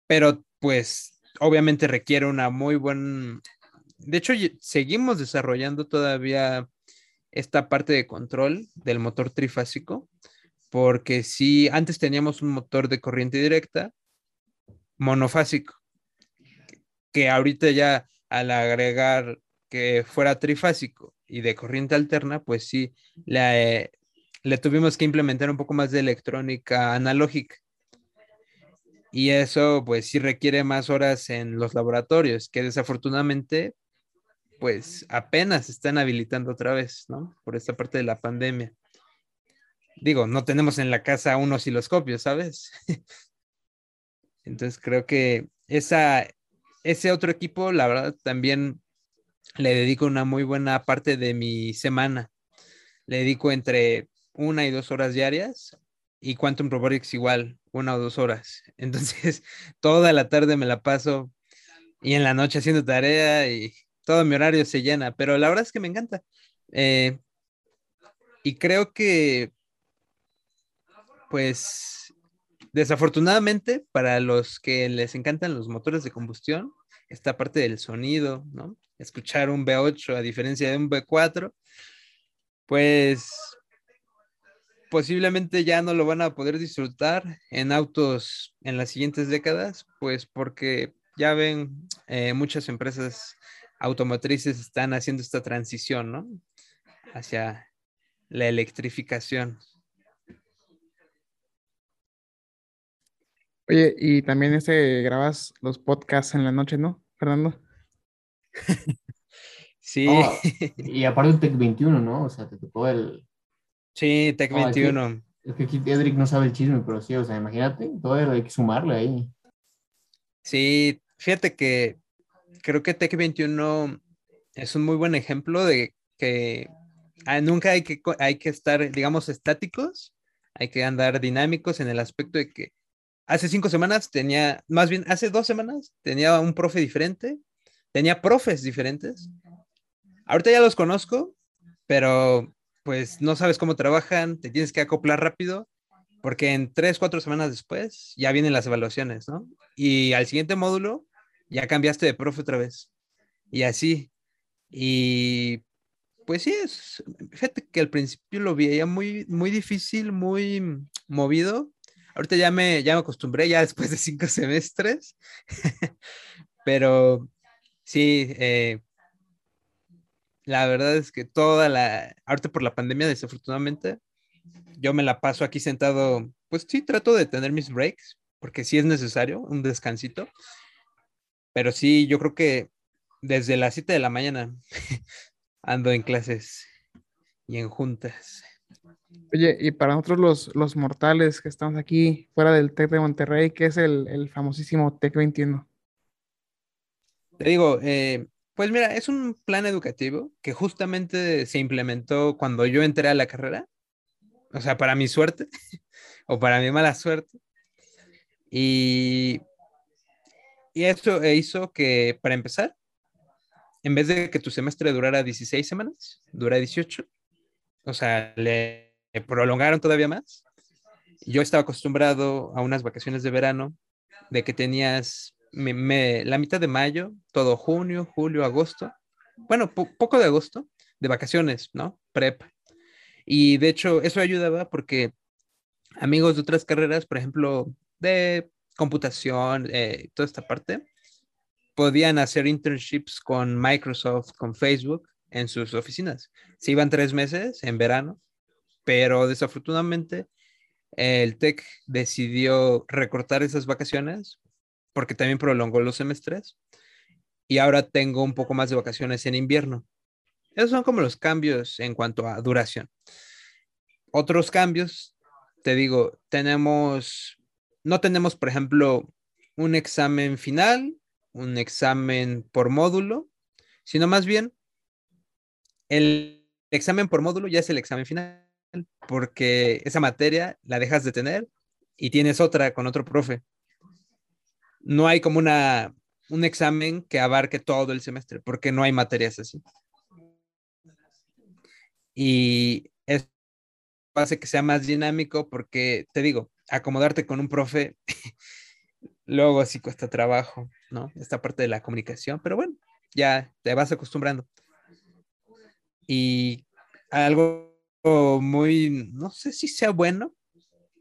Pero pues obviamente requiere una muy buena... De hecho, seguimos desarrollando todavía esta parte de control del motor trifásico, porque si antes teníamos un motor de corriente directa monofásico, que ahorita ya al agregar que fuera trifásico y de corriente alterna, pues sí, le, le tuvimos que implementar un poco más de electrónica analógica. Y eso pues sí requiere más horas en los laboratorios, que desafortunadamente pues apenas están habilitando otra vez, ¿no? Por esta parte de la pandemia. Digo, no tenemos en la casa un osciloscopio, ¿sabes? [LAUGHS] Entonces creo que esa, ese otro equipo, la verdad, también le dedico una muy buena parte de mi semana. Le dedico entre una y dos horas diarias y Quantum Robotics igual, una o dos horas. [LAUGHS] Entonces, toda la tarde me la paso y en la noche haciendo tarea y todo mi horario se llena, pero la verdad es que me encanta. Eh, y creo que, pues, desafortunadamente, para los que les encantan los motores de combustión, esta parte del sonido, ¿no? Escuchar un V8 a diferencia de un V4, pues posiblemente ya no lo van a poder disfrutar en autos en las siguientes décadas, pues porque ya ven, eh, muchas empresas automotrices están haciendo esta transición, ¿no? Hacia la electrificación. Oye, y también ese grabas los podcasts en la noche, ¿no, Fernando? [LAUGHS] sí. y aparte el Tech 21, ¿no? O sea, te tocó el, Sí, Tech 21. es, que, aquí Edric no sabe el chisme, pero sí, o sea, imagínate, todo hay que sumarle ahí. Sí, fíjate que creo que Tech 21 es un muy buen ejemplo de que ah, nunca hay que, hay que estar, digamos, estáticos, hay que andar dinámicos en el aspecto de que hace cinco semanas tenía, más bien hace dos semanas tenía un profe diferente, tenía profes diferentes. Ahorita ya los conozco, pero pues no sabes cómo trabajan, te tienes que acoplar rápido, porque en tres, cuatro semanas después ya vienen las evaluaciones, ¿no? Y al siguiente módulo ya cambiaste de profe otra vez. Y así. Y pues sí, es, fíjate que al principio lo veía muy, muy difícil, muy movido. Ahorita ya me, ya me acostumbré, ya después de cinco [LAUGHS] semestres. [LAUGHS] Pero sí, eh, la verdad es que toda la, ahorita por la pandemia, desafortunadamente, yo me la paso aquí sentado, pues sí, trato de tener mis breaks, porque sí es necesario, un descansito. Pero sí, yo creo que desde las 7 de la mañana [LAUGHS] ando en clases y en juntas. Oye, y para nosotros los, los mortales que estamos aquí fuera del TEC de Monterrey, ¿qué es el, el famosísimo TEC 21? Te digo, eh, pues mira, es un plan educativo que justamente se implementó cuando yo entré a la carrera, o sea, para mi suerte [LAUGHS] o para mi mala suerte. Y, y eso hizo que, para empezar, en vez de que tu semestre durara 16 semanas, dura 18. O sea, le prolongaron todavía más. Yo estaba acostumbrado a unas vacaciones de verano de que tenías la mitad de mayo, todo junio, julio, agosto, bueno, poco de agosto, de vacaciones, ¿no? Prep. Y de hecho, eso ayudaba porque amigos de otras carreras, por ejemplo, de computación, eh, toda esta parte, podían hacer internships con Microsoft, con Facebook en sus oficinas. Se iban tres meses en verano, pero desafortunadamente el TEC decidió recortar esas vacaciones porque también prolongó los semestres y ahora tengo un poco más de vacaciones en invierno. Esos son como los cambios en cuanto a duración. Otros cambios, te digo, tenemos, no tenemos, por ejemplo, un examen final, un examen por módulo, sino más bien el examen por módulo ya es el examen final, porque esa materia la dejas de tener y tienes otra con otro profe no hay como una, un examen que abarque todo el semestre, porque no hay materias así. Y eso hace que sea más dinámico porque, te digo, acomodarte con un profe, [LAUGHS] luego sí cuesta trabajo, ¿no? Esta parte de la comunicación, pero bueno, ya te vas acostumbrando. Y algo muy, no sé si sea bueno,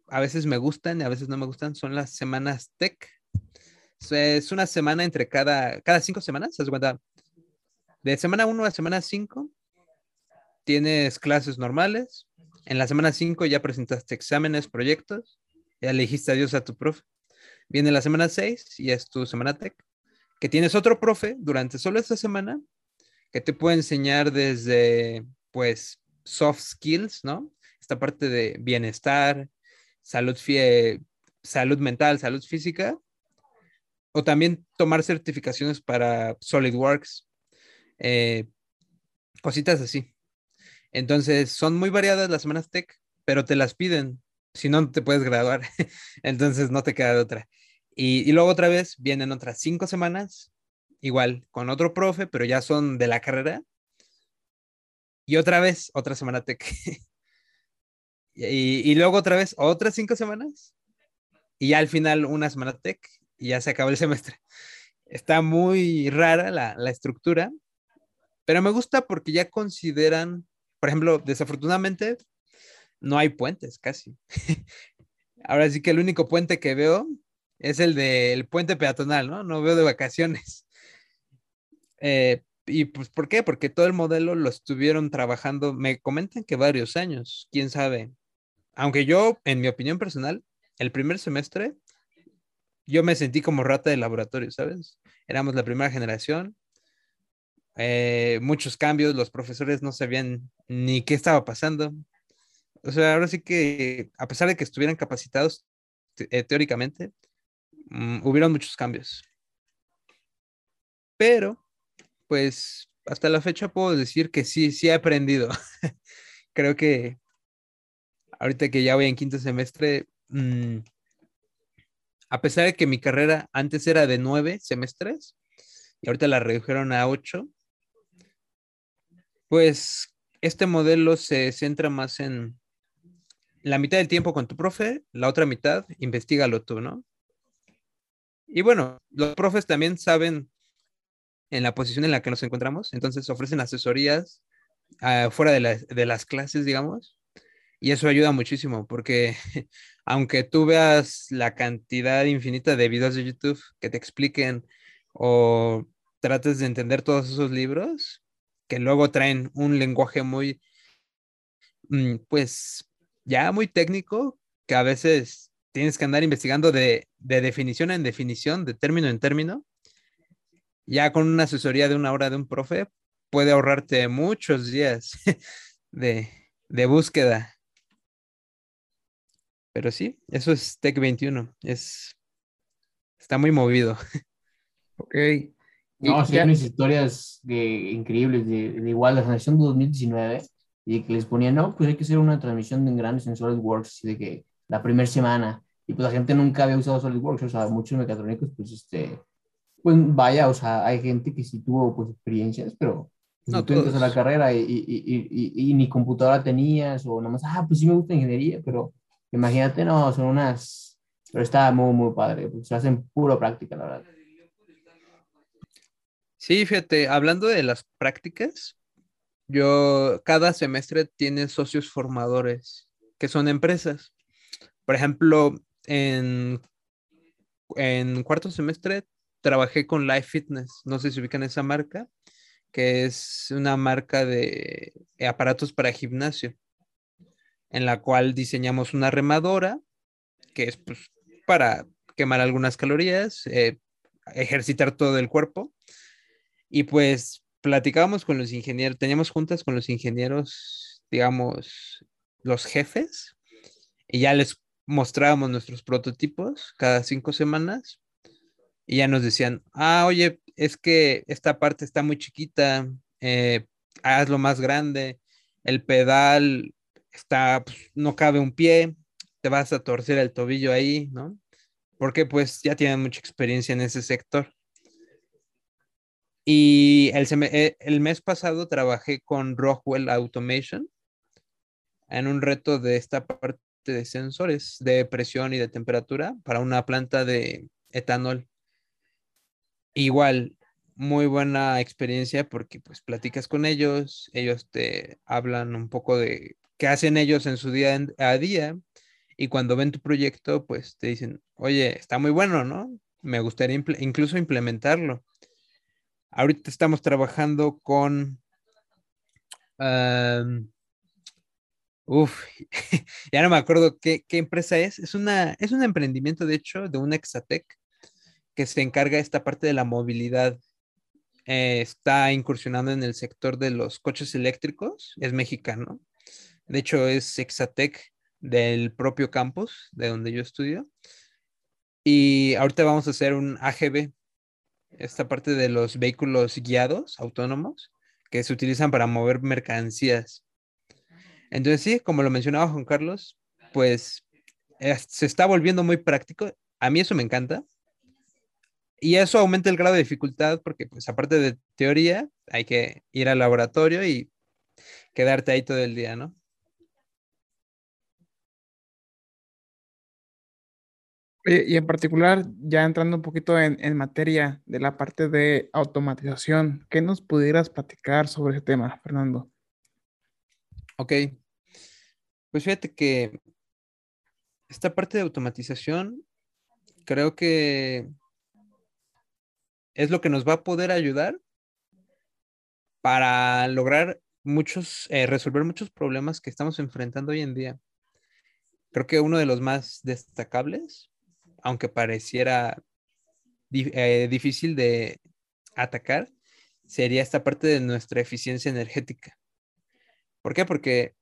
a veces me gustan y a veces no me gustan, son las semanas tech es una semana entre cada, cada cinco semanas, ¿se cuenta? De semana 1 a semana 5 tienes clases normales. En la semana 5 ya presentaste exámenes, proyectos. Ya le dijiste adiós a tu profe. Viene la semana 6 y es tu semana tech. Que tienes otro profe durante solo esta semana que te puede enseñar desde, pues, soft skills, ¿no? Esta parte de bienestar, salud, salud mental, salud física, o también tomar certificaciones para SolidWorks, eh, cositas así. Entonces, son muy variadas las semanas tech, pero te las piden, si no, te puedes graduar. [LAUGHS] Entonces, no te queda de otra. Y, luego otra vez vienen otras cinco semanas, igual, con otro profe, pero ya son de la carrera. Y otra vez, otra semana tech. [LAUGHS] y, y luego otra vez, otras cinco semanas. Y ya al final, una semana tech y ya se acabó el semestre. Está muy rara la, la estructura, pero me gusta porque ya consideran, por ejemplo, desafortunadamente, no hay puentes casi. [LAUGHS] Ahora sí que el único puente que veo es el del puente peatonal, ¿no? No veo de vacaciones. [LAUGHS] Eh, ¿Y pues por qué? Porque todo el modelo lo estuvieron trabajando, me comentan que varios años, quién sabe. Aunque yo, en mi opinión personal, el primer semestre yo me sentí como rata de laboratorio, ¿sabes? Éramos la primera generación, eh, muchos cambios, los profesores no sabían ni qué estaba pasando. O sea, ahora sí que, a pesar de que estuvieran capacitados eh, teóricamente, mm, hubieron muchos cambios. Pero, pues, hasta la fecha puedo decir que sí, sí he aprendido. [LAUGHS] Creo que ahorita que ya voy en quinto semestre, mmm, a pesar de que mi carrera antes era de nueve semestres y ahorita la redujeron a ocho, pues este modelo se centra más en la mitad del tiempo con tu profe, la otra mitad, investigalo tú, ¿no? Y bueno, los profes también saben en la posición en la que nos encontramos, entonces ofrecen asesorías uh, fuera de, de las clases, digamos, y eso ayuda muchísimo porque [LAUGHS] aunque tú veas la cantidad infinita de videos de YouTube que te expliquen o trates de entender todos esos libros, que luego traen un lenguaje muy, mm, pues ya muy técnico, que a veces tienes que andar investigando de, de definición en definición, de término en término. Ya con una asesoría de una hora de un profe, puede ahorrarte muchos días [LAUGHS] de, de búsqueda. Pero sí, eso es Tech 21. Es, está muy movido. [LAUGHS] Ok. No, sí, hay unas historias de, increíbles de, de, igual la generación de 2019 y que les ponían, no, pues hay que hacer una transmisión de grandes en SolidWorks de que la primera semana y pues la gente nunca había usado SolidWorks, o sea, muchos mecatrónicos, pues este, pues vaya, o sea, hay gente que sí tuvo pues experiencias, pero pues, no, tú entras a la carrera y, y, y, y, ni computadora tenías o nomás, ah, pues sí me gusta ingeniería, pero Imagínate, no, son unas, pero está muy, muy padre, se hacen puro práctica, la verdad. Sí, fíjate, hablando de las prácticas, yo cada semestre tiene socios formadores que son empresas. Por ejemplo, en, en cuarto semestre trabajé con Life Fitness, no sé si ubican esa marca, que es una marca de aparatos para gimnasio en la cual diseñamos una remadora, que es pues, para quemar algunas calorías, eh, ejercitar todo el cuerpo. Y pues platicábamos con los ingenieros, teníamos juntas con los ingenieros, digamos, los jefes, y ya les mostrábamos nuestros prototipos cada cinco semanas. Y ya nos decían, ah, oye, es que esta parte está muy chiquita, eh, hazlo más grande, el pedal está, pues, no cabe un pie, te vas a torcer el tobillo ahí, ¿no? Porque pues ya tienen mucha experiencia en ese sector. Y el, eh, el mes pasado trabajé con Rockwell Automation en un reto de esta parte de sensores de presión y de temperatura para una planta de etanol. Igual, muy buena experiencia porque pues platicas con ellos, ellos te hablan un poco de que hacen ellos en su día a día y cuando ven tu proyecto, pues te dicen, oye, está muy bueno, ¿no? Me gustaría incluso implementarlo. Ahorita estamos trabajando con uf, [LAUGHS] ya no me acuerdo qué, empresa es. Es, una, es un emprendimiento, de hecho, de una Exatec que se encarga de esta parte de la movilidad. Eh, está incursionando en el sector de los coches eléctricos. Es mexicano. De hecho, es Exatec del propio campus de donde yo estudio. Y ahorita vamos a hacer un AGB, esta parte de los vehículos guiados autónomos que se utilizan para mover mercancías. Entonces, sí, como lo mencionaba Juan Carlos, pues se está volviendo muy práctico. A mí eso me encanta. Y eso aumenta el grado de dificultad porque, pues, aparte de teoría, hay que ir al laboratorio y quedarte ahí todo el día, ¿no? Y en particular, ya entrando un poquito en, materia de la parte de automatización, ¿qué nos pudieras platicar sobre ese tema, Fernando? Ok. Pues fíjate que esta parte de automatización creo que es lo que nos va a poder ayudar para lograr muchos, eh, resolver muchos problemas que estamos enfrentando hoy en día. Creo que uno de los más destacables aunque pareciera eh, difícil de atacar, sería esta parte de nuestra eficiencia energética. ¿Por qué? Porque,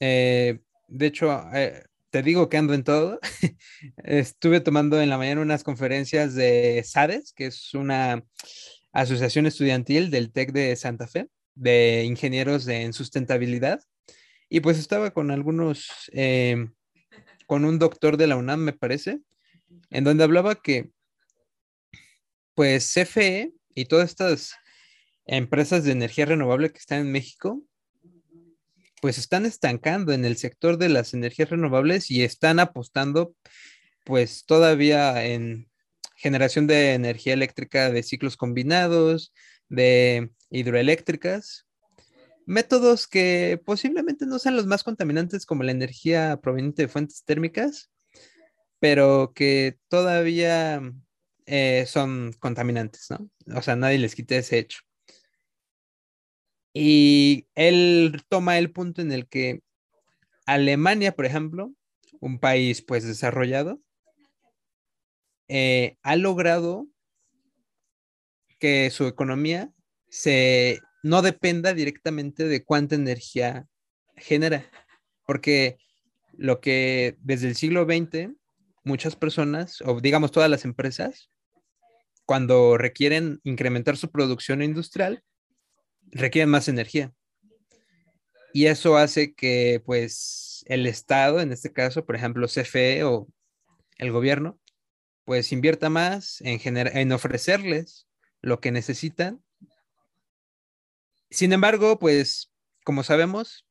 eh, de hecho, eh, te digo que ando en todo. [LAUGHS] Estuve tomando en la mañana unas conferencias de SADES, que es una asociación estudiantil del TEC de Santa Fe, de ingenieros en sustentabilidad. Y pues estaba con algunos con un doctor de la UNAM, me parece, en donde hablaba que, pues, CFE y todas estas empresas de energía renovable que están en México, pues están estancando en el sector de las energías renovables y están apostando, pues, todavía en generación de energía eléctrica de ciclos combinados, de hidroeléctricas, métodos que posiblemente no sean los más contaminantes como la energía proveniente de fuentes térmicas, pero que todavía eh, son contaminantes, ¿no? O sea, nadie les quite ese hecho. Y él toma el punto en el que Alemania, por ejemplo, un país pues desarrollado, eh, ha logrado que su economía se no dependa directamente de cuánta energía genera. Porque lo que desde el siglo XX muchas personas, o digamos todas las empresas, cuando requieren incrementar su producción industrial, requieren más energía. Y eso hace que pues el Estado, en este caso, por ejemplo, CFE o el gobierno, pues invierta más en, en ofrecerles lo que necesitan sin embargo, pues, como sabemos,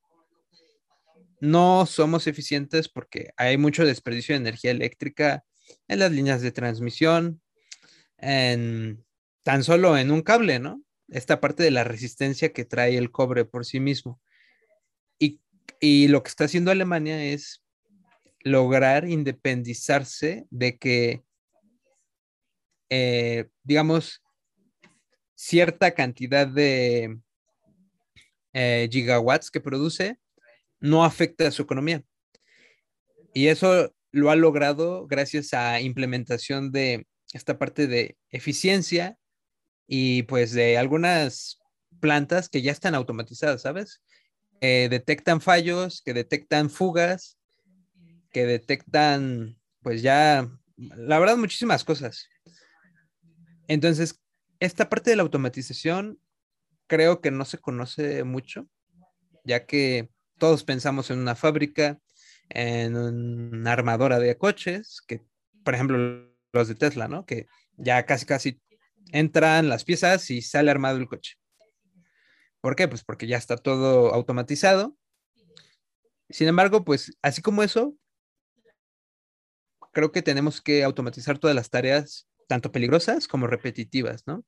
no somos eficientes porque hay mucho desperdicio de energía eléctrica en las líneas de transmisión, en tan solo en un cable, ¿no? Esta parte de la resistencia que trae el cobre por sí mismo. Y, lo que está haciendo Alemania es lograr independizarse de que, eh, digamos, cierta cantidad de eh, gigawatts que produce no afecta a su economía. Y eso lo ha logrado gracias a implementación de esta parte de eficiencia y pues de algunas plantas que ya están automatizadas, ¿sabes? detectan fallos, que detectan fugas, que detectan pues ya, la verdad, muchísimas cosas. Entonces, esta parte de la automatización creo que no se conoce mucho, ya que todos pensamos en una fábrica, en una armadora de coches, que por ejemplo los de Tesla, ¿no? Que ya casi casi entran las piezas y sale armado el coche. ¿Por qué? Pues porque ya está todo automatizado. Sin embargo, pues así como eso, creo que tenemos que automatizar todas las tareas, tanto peligrosas como repetitivas, ¿no?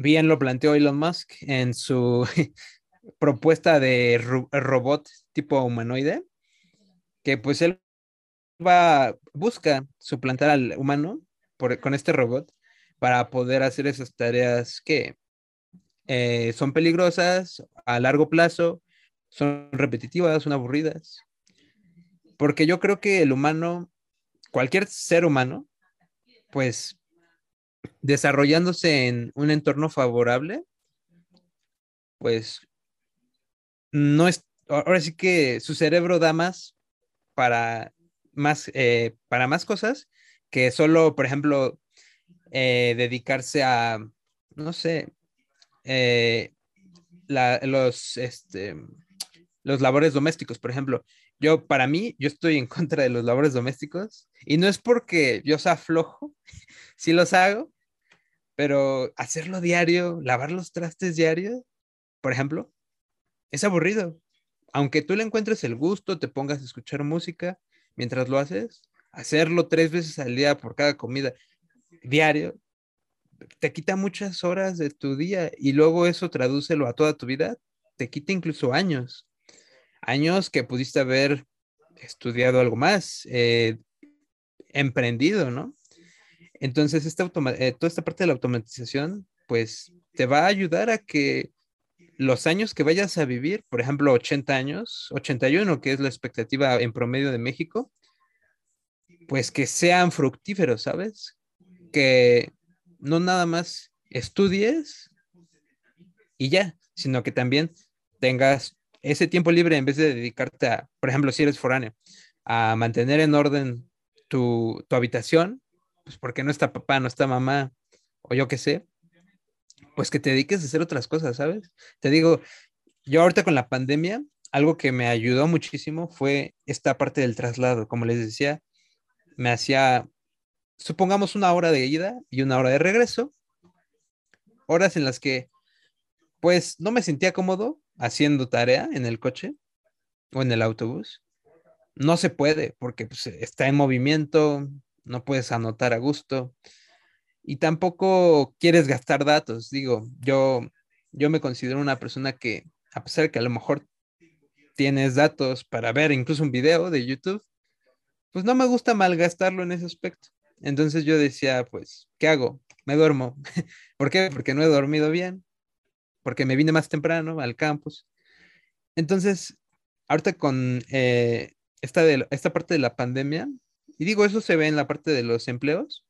Bien lo planteó Elon Musk en su [LAUGHS] propuesta de robot tipo humanoide, que pues él va, busca suplantar al humano con este robot para poder hacer esas tareas que eh, son peligrosas a largo plazo, son repetitivas, son aburridas. Porque yo creo que el humano, cualquier ser humano, pues desarrollándose en un entorno favorable, pues no es, ahora sí que su cerebro da más para más, eh, para más cosas que solo, por ejemplo, eh, dedicarse a, no sé, eh, los, este, los labores domésticos, por ejemplo. Yo, para mí, yo estoy en contra de los labores domésticos y no es porque yo sea flojo, [LAUGHS] sí los hago, pero hacerlo diario, lavar los trastes diario, por ejemplo, es aburrido. Aunque tú le encuentres el gusto, te pongas a escuchar música mientras lo haces, hacerlo tres veces al día por cada comida diario, te quita muchas horas de tu día y luego eso tradúcelo a toda tu vida, te quita incluso años. Años que pudiste haber estudiado algo más, eh, emprendido, ¿no? Entonces, esta eh, toda esta parte de la automatización, pues te va a ayudar a que los años que vayas a vivir, por ejemplo, 80 años, 81, que es la expectativa en promedio de México, pues que sean fructíferos, ¿sabes? Que no nada más estudies y ya, sino que también tengas ese tiempo libre en vez de dedicarte a, por ejemplo, si eres foráneo, a mantener en orden tu, tu habitación, pues porque no está papá, no está mamá, o yo qué sé, pues que te dediques a hacer otras cosas, ¿sabes? Te digo, yo ahorita con la pandemia, algo que me ayudó muchísimo fue esta parte del traslado. Como les decía, me hacía, supongamos, una hora de ida y una hora de regreso. Horas en las que, pues, no me sentía cómodo haciendo tarea en el coche o en el autobús. No se puede porque pues, está en movimiento, no puedes anotar a gusto y tampoco quieres gastar datos. Digo, yo, yo me considero una persona que, a pesar de que a lo mejor tienes datos para ver incluso un video de YouTube, pues no me gusta malgastarlo en ese aspecto. Entonces yo decía, pues, ¿qué hago? Me duermo. [LAUGHS] ¿Por qué? Porque no he dormido bien, porque me vine más temprano al campus. Entonces, ahorita con eh, esta, de, esta parte de la pandemia, y digo, eso se ve en la parte de los empleos,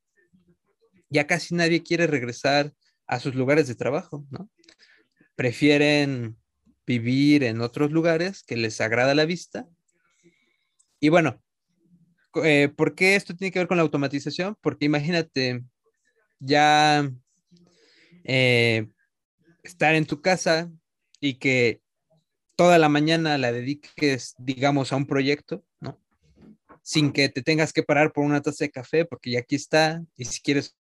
ya casi nadie quiere regresar a sus lugares de trabajo, ¿no? Prefieren vivir en otros lugares que les agrada la vista. Y bueno, eh, ¿por qué esto tiene que ver con la automatización? Porque imagínate ya eh, estar en tu casa y que toda la mañana la dediques, digamos, a un proyecto, ¿no? Sin que te tengas que parar por una taza de café, porque ya aquí está, y si quieres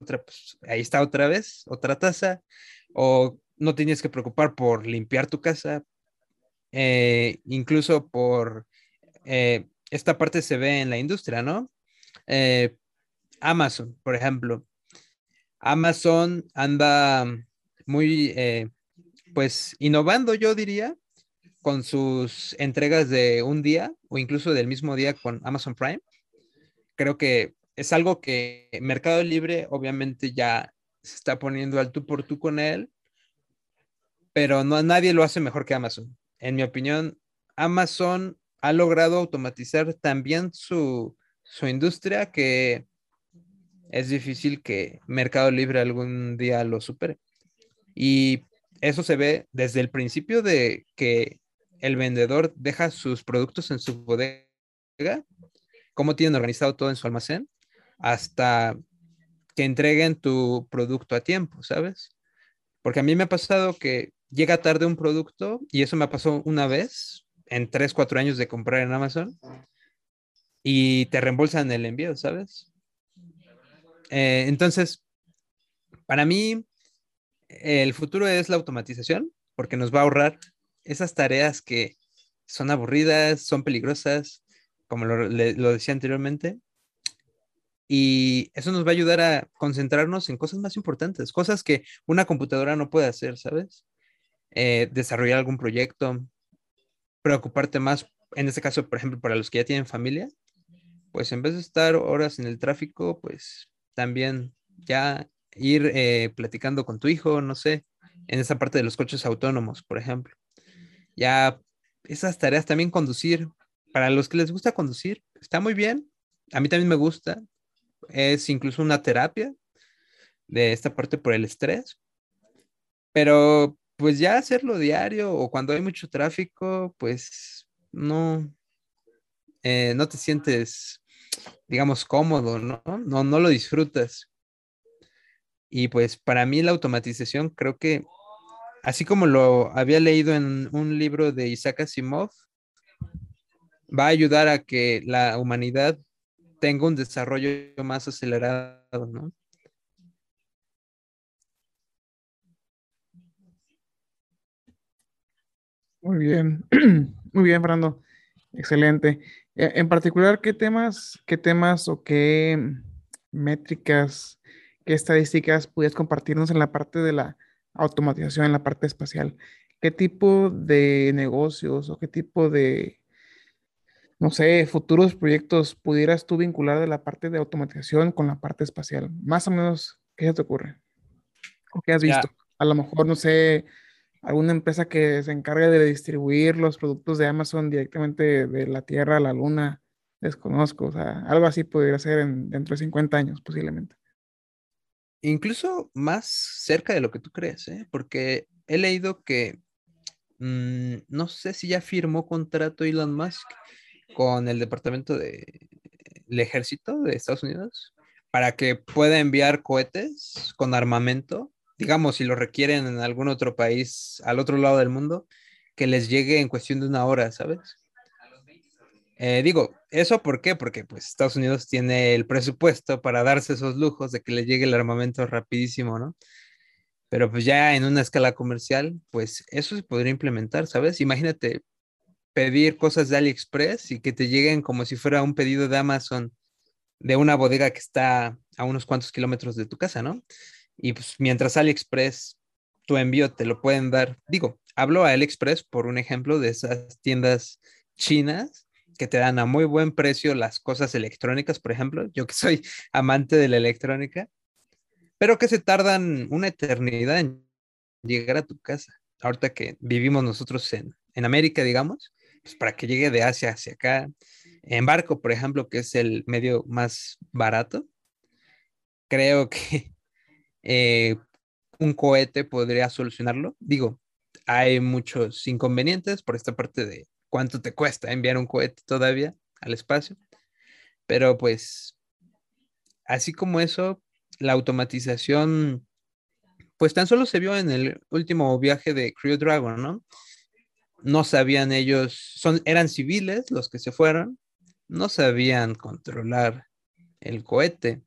otra, pues, ahí está otra vez, otra taza, o no tienes que preocupar por limpiar tu casa, eh, incluso por eh, esta parte se ve en la industria, ¿no? Eh, Amazon, por ejemplo. Amazon anda muy, pues, innovando, yo diría, con sus entregas de un día o incluso del mismo día con Amazon Prime. Creo que es algo que Mercado Libre obviamente ya se está poniendo al tú por tú con él, pero no nadie lo hace mejor que Amazon. En mi opinión, Amazon ha logrado automatizar también su, su industria que es difícil que Mercado Libre algún día lo supere. Y eso se ve desde el principio de que el vendedor deja sus productos en su bodega, cómo tienen organizado todo en su almacén, hasta que entreguen tu producto a tiempo, ¿sabes? Porque a mí me ha pasado que llega tarde un producto y eso me pasó una vez en tres, cuatro años de comprar en Amazon y te reembolsan el envío, ¿sabes? Eh, entonces, para mí, el futuro es la automatización porque nos va a ahorrar esas tareas que son aburridas, son peligrosas, como lo, lo decía anteriormente, y eso nos va a ayudar a concentrarnos en cosas más importantes, cosas que una computadora no puede hacer, ¿sabes? Eh, desarrollar algún proyecto, preocuparte más, en este caso, por ejemplo, para los que ya tienen familia, pues en vez de estar horas en el tráfico, pues también ya ir eh, platicando con tu hijo, no sé, en esa parte de los coches autónomos, por ejemplo. Ya esas tareas también conducir, para los que les gusta conducir, está muy bien. A mí también me gusta. Es incluso una terapia de esta parte por el estrés. Pero pues ya hacerlo diario o cuando hay mucho tráfico, pues no, eh, no te sientes, digamos, cómodo, ¿no? ¿no? No lo disfrutas. Y pues para mí la automatización creo que, así como lo había leído en un libro de Isaac Asimov, va a ayudar a que la humanidad tenga un desarrollo más acelerado, ¿no? Muy bien, [CLEARS THROAT] muy bien, Fernando. Excelente. E, en particular, ¿qué temas, qué temas o qué métricas, qué estadísticas pudieras compartirnos en la parte de la automatización, en la parte espacial? ¿Qué tipo de negocios o qué tipo de, no sé, futuros proyectos pudieras tú vincular de la parte de automatización con la parte espacial? Más o menos, ¿qué se te ocurre? ¿O qué has visto? A lo mejor, no sé, alguna empresa que se encargue de distribuir los productos de Amazon directamente de la Tierra a la Luna, desconozco, o sea, algo así podría ser en, dentro de 50 años posiblemente. Incluso más cerca de lo que tú crees, ¿eh? porque he leído que mm, no sé si ya firmó contrato Elon Musk con el Departamento del Ejército de Estados Unidos para que pueda enviar cohetes con armamento digamos, si lo requieren en algún otro país, al otro lado del mundo, que les llegue en cuestión de una hora, ¿sabes? Eh, digo, ¿eso por qué? Porque pues Estados Unidos tiene el presupuesto para darse esos lujos de que le llegue el armamento rapidísimo, ¿no? Pero pues ya en una escala comercial, pues eso se podría implementar, ¿sabes? Imagínate pedir cosas de AliExpress y que te lleguen como si fuera un pedido de Amazon de una bodega que está a unos cuantos kilómetros de tu casa, ¿no? Y pues mientras AliExpress tu envío te lo pueden dar, digo, hablo a AliExpress por un ejemplo de esas tiendas chinas que te dan a muy buen precio las cosas electrónicas, por ejemplo, yo que soy [LAUGHS] amante de la electrónica, pero que se tardan una eternidad en llegar a tu casa. Ahorita que vivimos nosotros en, en América, digamos, pues para que llegue de Asia hacia acá, en barco, por ejemplo, que es el medio más barato, creo que [LAUGHS] eh, un cohete podría solucionarlo. Digo, hay muchos inconvenientes por esta parte de cuánto te cuesta enviar un cohete todavía al espacio, pero pues así como eso, la automatización, pues tan solo se vio en el último viaje de Crew Dragon, ¿no? No sabían ellos, son, eran civiles los que se fueron, no sabían controlar el cohete,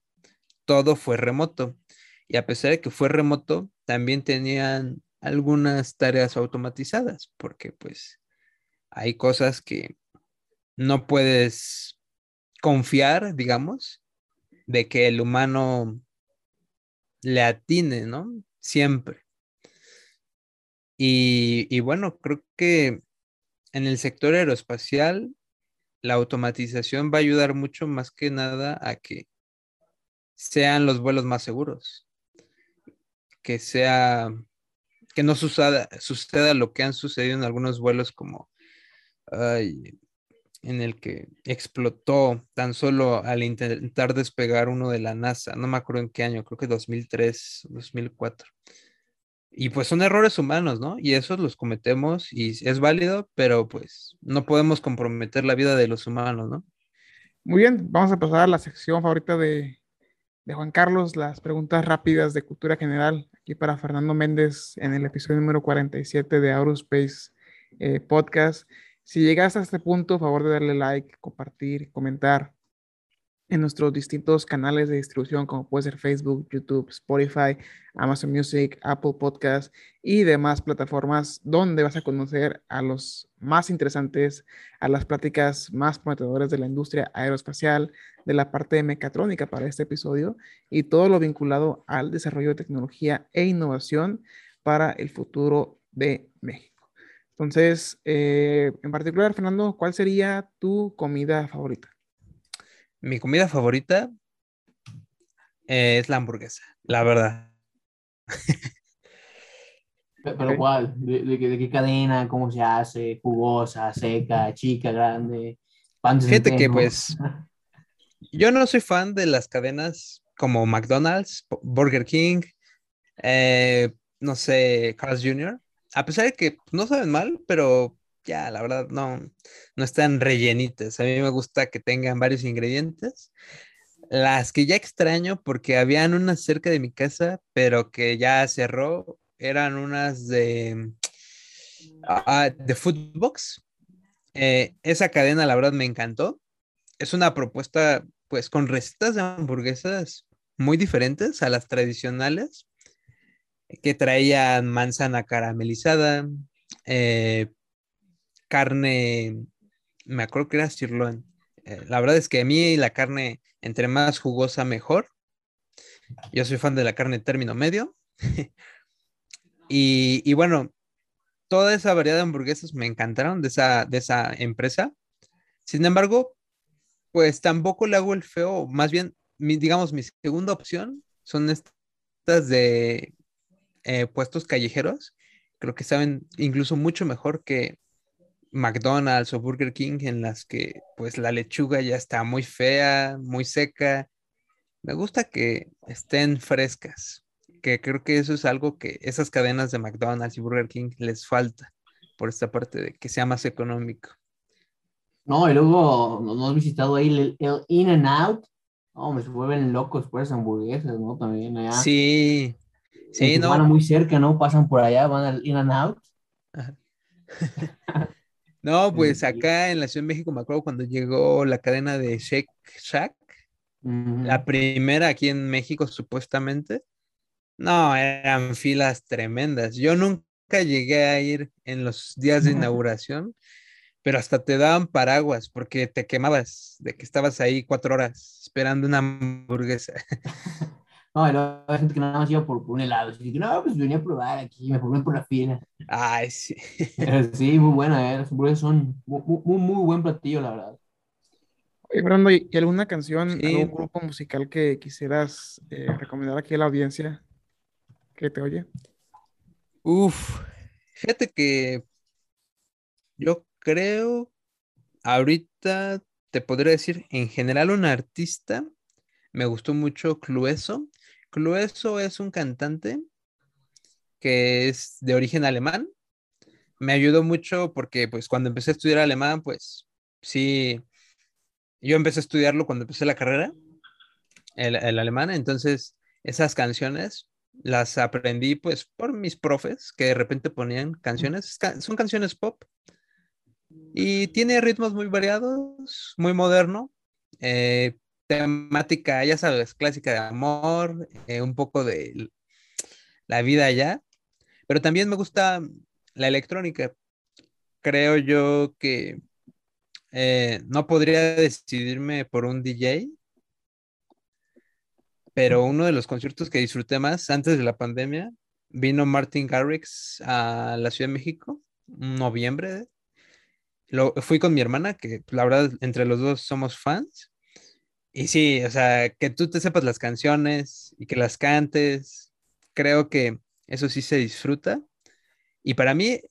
todo fue remoto. Y a pesar de que fue remoto, también tenían algunas tareas automatizadas, porque pues hay cosas que no puedes confiar, digamos, de que el humano le atine, ¿no? Siempre. Y, bueno, creo que en el sector aeroespacial la automatización va a ayudar mucho más que nada a que sean los vuelos más seguros que sea, que no suceda lo que han sucedido en algunos vuelos como en el que explotó tan solo al intentar despegar uno de la NASA, no me acuerdo en qué año, creo que 2003, 2004. Y pues son errores humanos, ¿no? Y esos los cometemos y es válido, pero pues no podemos comprometer la vida de los humanos, ¿no? Muy bien, vamos a pasar a la sección favorita de, de Juan Carlos, las preguntas rápidas de cultura general aquí para Fernando Méndez en el episodio número 47 de Aerospace eh, Podcast. Si llegas a este punto, favor de darle like, compartir, comentar en nuestros distintos canales de distribución, como puede ser Facebook, YouTube, Spotify, Amazon Music, Apple Podcast y demás plataformas donde vas a conocer a los más interesantes, a las pláticas más prometedoras de la industria aeroespacial, de la parte de mecatrónica para este episodio y todo lo vinculado al desarrollo de tecnología e innovación para el futuro de México. Entonces, eh, en particular, Fernando, ¿cuál sería tu comida favorita? Mi comida favorita es la hamburguesa, la verdad. [LAUGHS] ¿Pero cuál? ¿De, de qué- de qué cadena? ¿Cómo se hace? ¿Jugosa, seca, chica, grande? pan de Fíjate que pues [LAUGHS] yo no soy fan de las cadenas como McDonald's, Burger King, eh, no sé, Carl's Jr. A pesar de que no saben mal, pero ya, la verdad, no, no están rellenitas. A mí me gusta que tengan varios ingredientes. Las que ya extraño porque habían unas cerca de mi casa, pero que ya cerró, eran unas de, ah, de Foodbox. Eh, esa cadena, la verdad, me encantó. Es una propuesta, pues, con recetas de hamburguesas muy diferentes a las tradicionales, que traían manzana caramelizada, eh, carne, me acuerdo que era sirloin. Eh, la verdad es que a mí la carne, entre más jugosa, mejor. Yo soy fan de la carne término medio. [LAUGHS] y, y bueno, toda esa variedad de hamburguesas me encantaron de esa, de esa empresa. Sin embargo, pues tampoco le hago el feo, más bien, mi, digamos, mi segunda opción son estas de eh, puestos callejeros. Creo que saben incluso mucho mejor que McDonald's o Burger King en las que pues la lechuga ya está muy fea, muy seca. Me gusta que estén frescas, que creo que eso es algo que esas cadenas de McDonald's y Burger King les falta por esta parte de que sea más económico. No, y luego no, no has visitado ahí el, el In and Out. No, me se vuelven locos por esas hamburguesas, ¿no? También allá. Sí, sí, no. muy cerca, ¿no? Pasan por allá, van al In and Out. [LAUGHS] No, pues acá en la Ciudad de México me acuerdo cuando llegó la cadena de Shake Shack, la primera aquí en México supuestamente. No, eran filas tremendas. Yo nunca llegué a ir en los días de [LAUGHS] inauguración, pero hasta te daban paraguas porque te quemabas de que estabas ahí cuatro horas esperando una hamburguesa. [LAUGHS] No, y luego hay gente que nada más iba por, por un helado. Así que, no, pues venía a probar aquí, me formé por la fila. Ay, sí. [LAUGHS] Pero sí, muy buena, ¿eh? Las hamburguesas son muy, muy, muy buen platillo, la verdad. Oye, Fernando, ¿y y alguna canción, Sí. algún grupo musical que quisieras eh, recomendar aquí a la audiencia que te oye? Uf, fíjate que yo creo ahorita te podría decir en general un artista. Me gustó mucho Clueso. Clueso es un cantante que es de origen alemán. Me ayudó mucho porque pues cuando empecé a estudiar alemán, pues sí, yo empecé a estudiarlo cuando empecé la carrera, el, alemán, entonces esas canciones las aprendí pues por mis profes que de repente ponían canciones, ca- son canciones pop y tiene ritmos muy variados, muy moderno, eh, temática, ya sabes, clásica de amor, eh, un poco de la vida allá, pero también me gusta la electrónica. Creo yo que eh, no podría decidirme por un DJ, pero uno de los conciertos que disfruté más antes de la pandemia, vino Martin Garrix a la Ciudad de México, en noviembre. Lo, fui con mi hermana, que la verdad entre los dos somos fans. Y sí, o sea, que tú te sepas las canciones y que las cantes, creo que eso sí se disfruta. Y para mí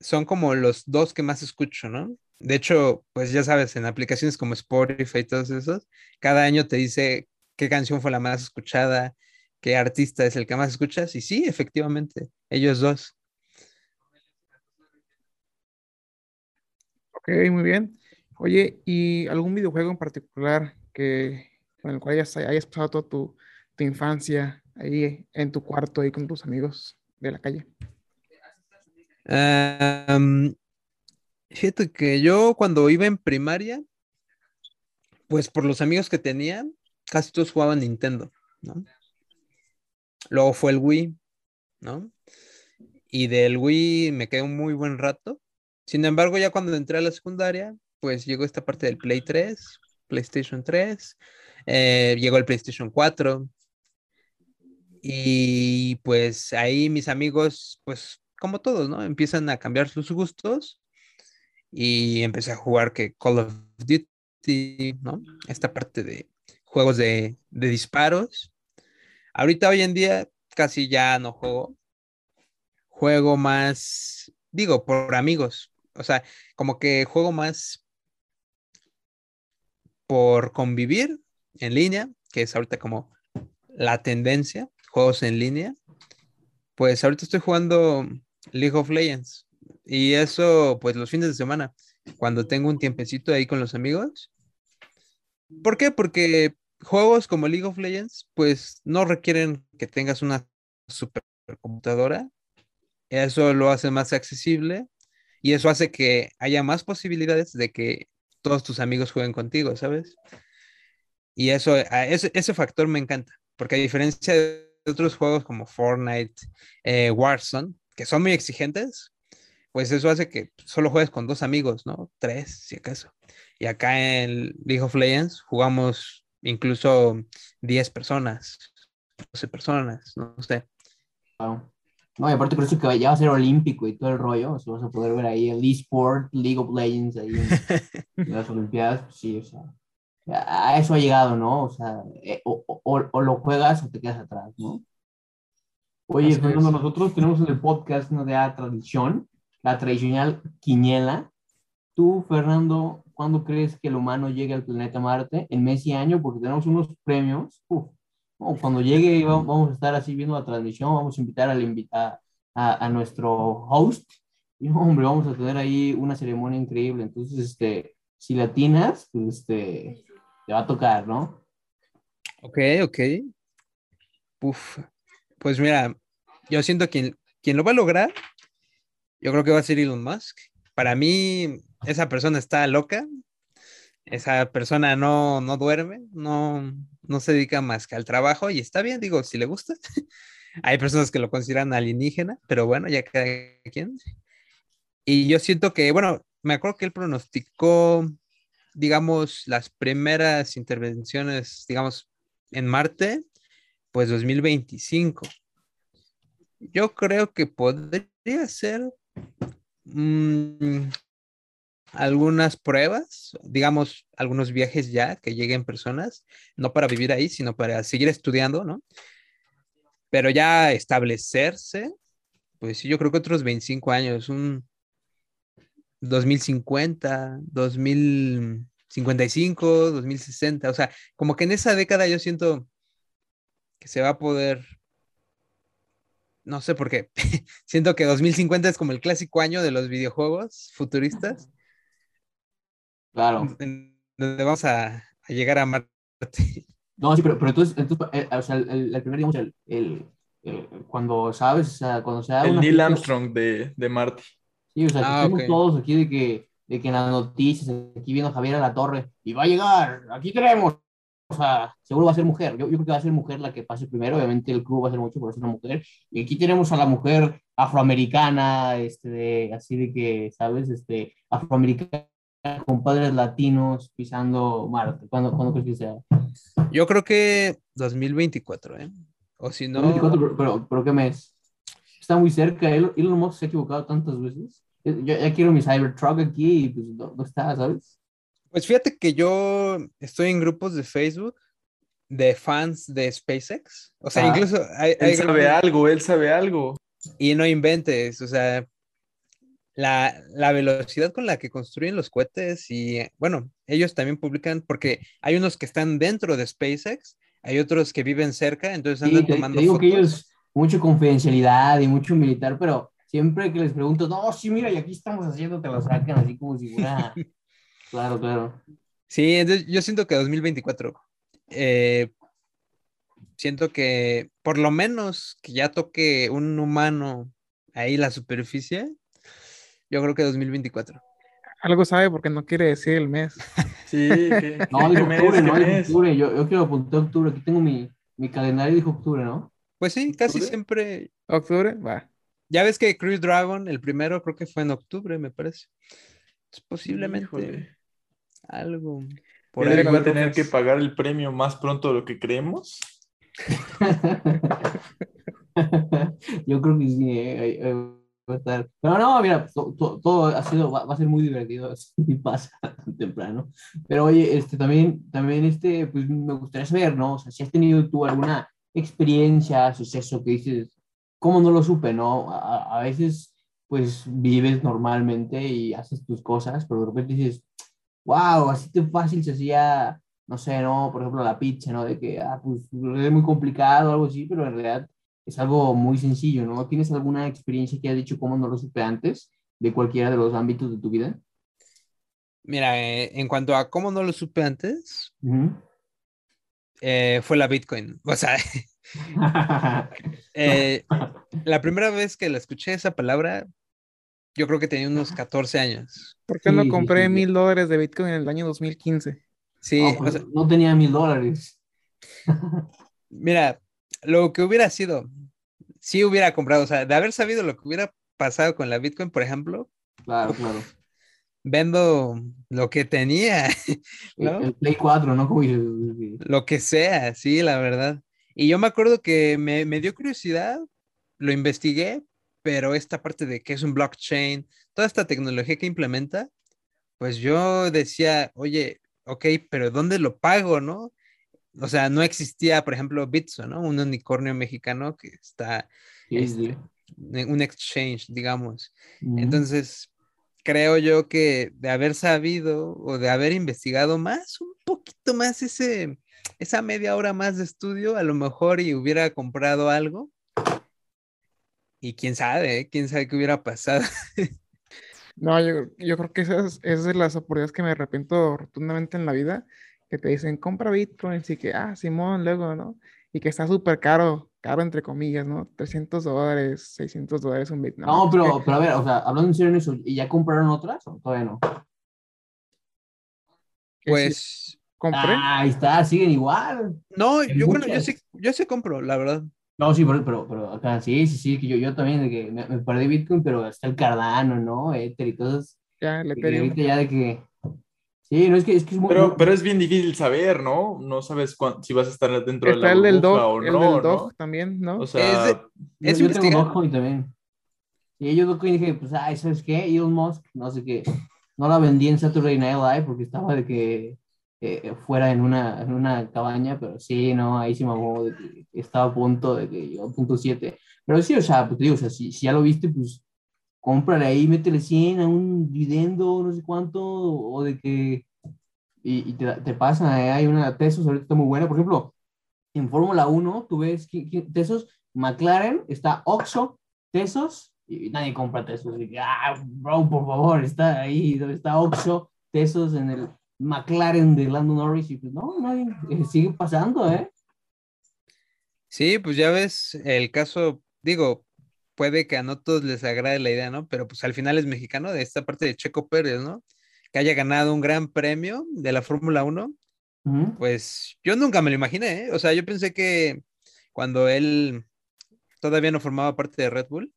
son como los dos que más escucho, ¿no? De hecho, pues ya sabes, en aplicaciones como Spotify y todos esos, cada año te dice qué canción fue la más escuchada, qué artista es el que más escuchas. Y sí, efectivamente, ellos dos. Ok, muy bien. Oye, ¿y algún videojuego en particular que, con el cual hayas, hayas pasado toda tu, infancia ahí en tu cuarto, ahí con tus amigos de la calle? Am, fíjate que yo cuando iba en primaria, pues por los amigos que tenía, casi todos jugaban Nintendo, ¿no? Luego fue el Wii, ¿no? Y del Wii me quedé un muy buen rato. Sin embargo, ya cuando entré a la secundaria, pues llegó esta parte del Play 3, PlayStation 3, eh, llegó el PlayStation 4. Y pues ahí mis amigos, pues como todos, ¿no? Empiezan a cambiar sus gustos y empecé a jugar que Call of Duty, ¿no? Esta parte de juegos de, de disparos. Ahorita hoy en día casi ya no juego. juego más, digo, por amigos. O sea, como que juego más por convivir en línea, que es ahorita como la tendencia, juegos en línea. Pues ahorita estoy jugando League of Legends y eso pues los fines de semana, cuando tengo un tiempecito ahí con los amigos. ¿Por qué? Porque juegos como League of Legends pues no requieren que tengas una supercomputadora. Eso lo hace más accesible y eso hace que haya más posibilidades de que todos tus amigos jueguen contigo, ¿sabes? Y eso, ese, ese factor me encanta, porque a diferencia de otros juegos como Fortnite, eh, Warzone, que son muy exigentes, pues eso hace que solo juegues con dos amigos, ¿no? Tres, si acaso. Y acá en League of Legends jugamos incluso 10 personas, 12 personas, no sé. No, y aparte por eso que ya va a ser olímpico y todo el rollo, o sea, vas a poder ver ahí el eSport, League of Legends, ahí en, [LAUGHS] las Olimpiadas, pues sí, o sea, a eso ha llegado, ¿no? O sea, eh, o, o, lo juegas o te quedas atrás, ¿no? Oye, Fernando, nosotros tenemos en el podcast una de tradición, la tradicional quiniela. Tú, Fernando, ¿cuándo crees que el humano llegue al planeta Marte? En mes y año, porque tenemos unos premios. Uf, cuando llegue vamos a estar así viendo la transmisión, vamos a invitar al invita, a, a, nuestro host y [LAUGHS] hombre, vamos a tener ahí una ceremonia increíble. Entonces, este, si latinas, pues este, te va a tocar, ¿no? Ok, ok. Uf, pues mira, yo siento que quien lo va a lograr, yo creo que va a ser Elon Musk. Para mí, esa persona está loca, esa persona no, no duerme, no, no se dedica más que al trabajo y está bien, digo, si le gusta. [LAUGHS] Hay personas que lo consideran alienígena, pero bueno, ya cada quien. Y yo siento que, bueno, me acuerdo que él pronosticó, digamos, las primeras intervenciones, digamos, en Marte, pues 2025. Yo creo que podría ser mm, algunas pruebas, digamos, algunos viajes ya que lleguen personas, no para vivir ahí, sino para seguir estudiando, ¿no? Pero ya establecerse, pues sí, yo creo que otros 25 años, un 2050, 2055, 2060, o sea, como que en esa década yo siento que se va a poder no sé por qué. [LAUGHS] Siento que 2050 es como el clásico año de los videojuegos futuristas. Claro. Donde vamos a, llegar a Marte. [LAUGHS] No, sí, pero, pero entonces, entonces eh, o sea, el, el, primer, digamos, el, el, cuando sabes, o sea, cuando se da El Neil Armstrong de, de Marte. Sí, o sea, ah, estamos todos aquí de que, de que en las noticias, aquí viendo a Javier a la torre, y va a llegar, aquí tenemos, o sea, seguro va a ser mujer. Yo, yo, creo que va a ser mujer la que pase primero. Obviamente el club va a ser mucho por ser una mujer. Y aquí tenemos a la mujer afroamericana, este, de, así de que, ¿sabes? Este, afroamericana con padres latinos pisando Marte? ¿Cuándo, ¿cuándo crees que sea? Yo creo que 2024, ¿eh? O si no... 2024, pero, pero, ¿qué mes? Está muy cerca. Elon Musk se ha equivocado tantas veces. Yo ya quiero mi Cybertruck aquí y pues no, está, ¿sabes? Pues fíjate que yo estoy en grupos de Facebook de fans de SpaceX. O sea, ah. incluso hay, él sabe algo, él sabe algo. Y no inventes, o sea, la, velocidad con la que construyen los cohetes y, bueno, ellos también publican, porque hay unos que están dentro de SpaceX, hay otros que viven cerca, entonces andan tomando digo que ellos, mucho confidencialidad y mucho militar, pero siempre que les pregunto, no, sí, mira, y aquí estamos haciendo, te lo sacan así como si fuera... [LAUGHS] claro, claro. Sí, entonces yo siento que 2024, eh, siento que por lo menos que ya toque un humano ahí la superficie, yo creo que 2024. Algo sabe porque no quiere decir el mes. [LAUGHS] Sí, [LAUGHS] que, no, dijo octubre, no, dijo octubre. Yo, yo quiero apuntar octubre. Aquí tengo mi, mi calendario, dijo octubre, ¿no? Pues sí, casi siempre. ¿Octubre? Va. Ya ves que Cruise Dragon, el primero, creo que fue en octubre, me parece. Es posiblemente algo. Por ahí va a tener que pagar el premio más pronto de lo que creemos. [LAUGHS] Yo creo que sí. Eh, eh, pero no, mira, todo, ha sido, va, a ser muy divertido [LAUGHS] si pasa [LAUGHS] temprano. Pero oye, este, también, también este, pues me gustaría saber, ¿no? O sea, si has tenido tú alguna experiencia, suceso que dices, ¿cómo no lo supe, no? A, a veces, pues, vives normalmente y haces tus cosas, pero de repente dices, wow, así de fácil se hacía, no sé, ¿no? Por ejemplo, la pizza, ¿no? De que, ah, pues, es muy complicado, algo así, pero en realidad es algo muy sencillo, ¿no? ¿Tienes alguna experiencia que has dicho cómo no lo supe antes de cualquiera de los ámbitos de tu vida? Mira, eh, en cuanto a cómo no lo supe antes, eh, fue la Bitcoin. O sea, [LAUGHS] eh, la primera vez que la escuché esa palabra, yo creo que tenía unos 14 años. ¿Por qué no compré mil dólares de Bitcoin en el año 2015? Sí, no, pues, no tenía mil dólares. [LAUGHS] Mira, lo que hubiera sido, si hubiera comprado, o sea, de haber sabido lo que hubiera pasado con la Bitcoin, por ejemplo. Claro, claro. Vendo lo que tenía. [LAUGHS] ¿no? El, Play 4, ¿no? Lo que sea, sí, la verdad. Y yo me acuerdo que me, me dio curiosidad, lo investigué, pero esta parte de que es un blockchain, toda esta tecnología que implementa, pues yo decía, oye, ok, pero ¿dónde lo pago, no? O sea, no existía, por ejemplo, Bitso, ¿no? Un unicornio mexicano que está este, en un exchange, digamos. Entonces, creo yo que de haber sabido o de haber investigado más, un poquito más ese, esa media hora más de estudio, a lo mejor y hubiera comprado algo. Y quién sabe, ¿eh? quién sabe qué hubiera pasado. [LAUGHS] no, yo, yo, creo que esa es, esa es de las oportunidades que me arrepiento rotundamente en la vida que te dicen, compra Bitcoin, y que, ah, Simón, luego, ¿no? Y que está súper caro, caro entre comillas, ¿no? 300 dólares, 600 dólares un Bitcoin. No, pero, pero a ver, o sea, hablando en serio en eso, ¿y ya compraron otras o todavía no? Pues... ¿Compré? Ah, ahí está, siguen igual. No, yo, bueno, yo sí, yo sí compro, la verdad. No, sí, pero, pero, pero acá sí, sí, sí, que yo, yo también de que me, me perdí Bitcoin, pero está el Cardano, ¿no? Ether y cosas. Ya, el Ethereum. Ya de que Sí, no es que es, que es muy, pero, pero es bien difícil saber, ¿no? No sabes si vas a estar dentro Está de la el del dog, o el no. del dog ¿no? también, ¿no? O sea, Es- Es yo, yo tengo. Dogecoin también. Y yo Dogecoin dije, pues, ay, ¿sabes qué? Elon Musk, no sé qué. No la vendí en Saturday Night Live porque estaba de que eh, fuera en una, en una cabaña, pero sí, no, ahí sí me mamó de que estaba a punto de que yo, punto 7. Pero sí, o sea, pues digo, o sea, si, si ya lo viste, pues cómprale ahí, métele 100 a un dividendo, no sé cuánto, o de que y, te, te pasa, ¿eh? hay una Tesos, ahorita está muy buena, por ejemplo, en Fórmula 1, tú ves Tesos, McLaren, está Oxo, Tesos, y nadie compra Tesos, ah, bro, por favor, está ahí, está Oxo, Tesos en el McLaren de Lando Norris, y pues no, nadie, eh, sigue pasando, ¿eh? Sí, pues ya ves el caso, digo, puede que a no todos les agrade la idea, ¿no? Pero pues al final es mexicano de esta parte de Checo Pérez, ¿no? Que haya ganado un gran premio de la Fórmula 1, Ujú. pues yo nunca me lo imaginé, ¿eh? O sea, yo pensé que cuando él todavía no formaba parte de Red Bull,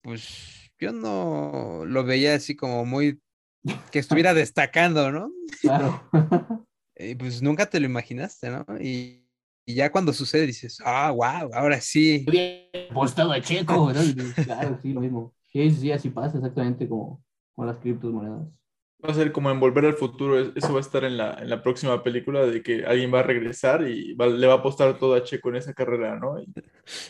pues yo no lo veía así como muy que estuviera [LAUGHS] destacando, ¿no? Claro. [LAUGHS] Y pues nunca te lo imaginaste, ¿no? Y, y ya cuando sucede dices, ah, wow, ahora sí. Apostado a Checo, Claro, sí, lo mismo. Sí, sí, así pasa exactamente como con las criptomonedas. va a ser como en Volver al Futuro. es- Eso va a estar en la, en la próxima película de que alguien va a regresar y va- le va a apostar todo a Checo en esa carrera, ¿no? Y,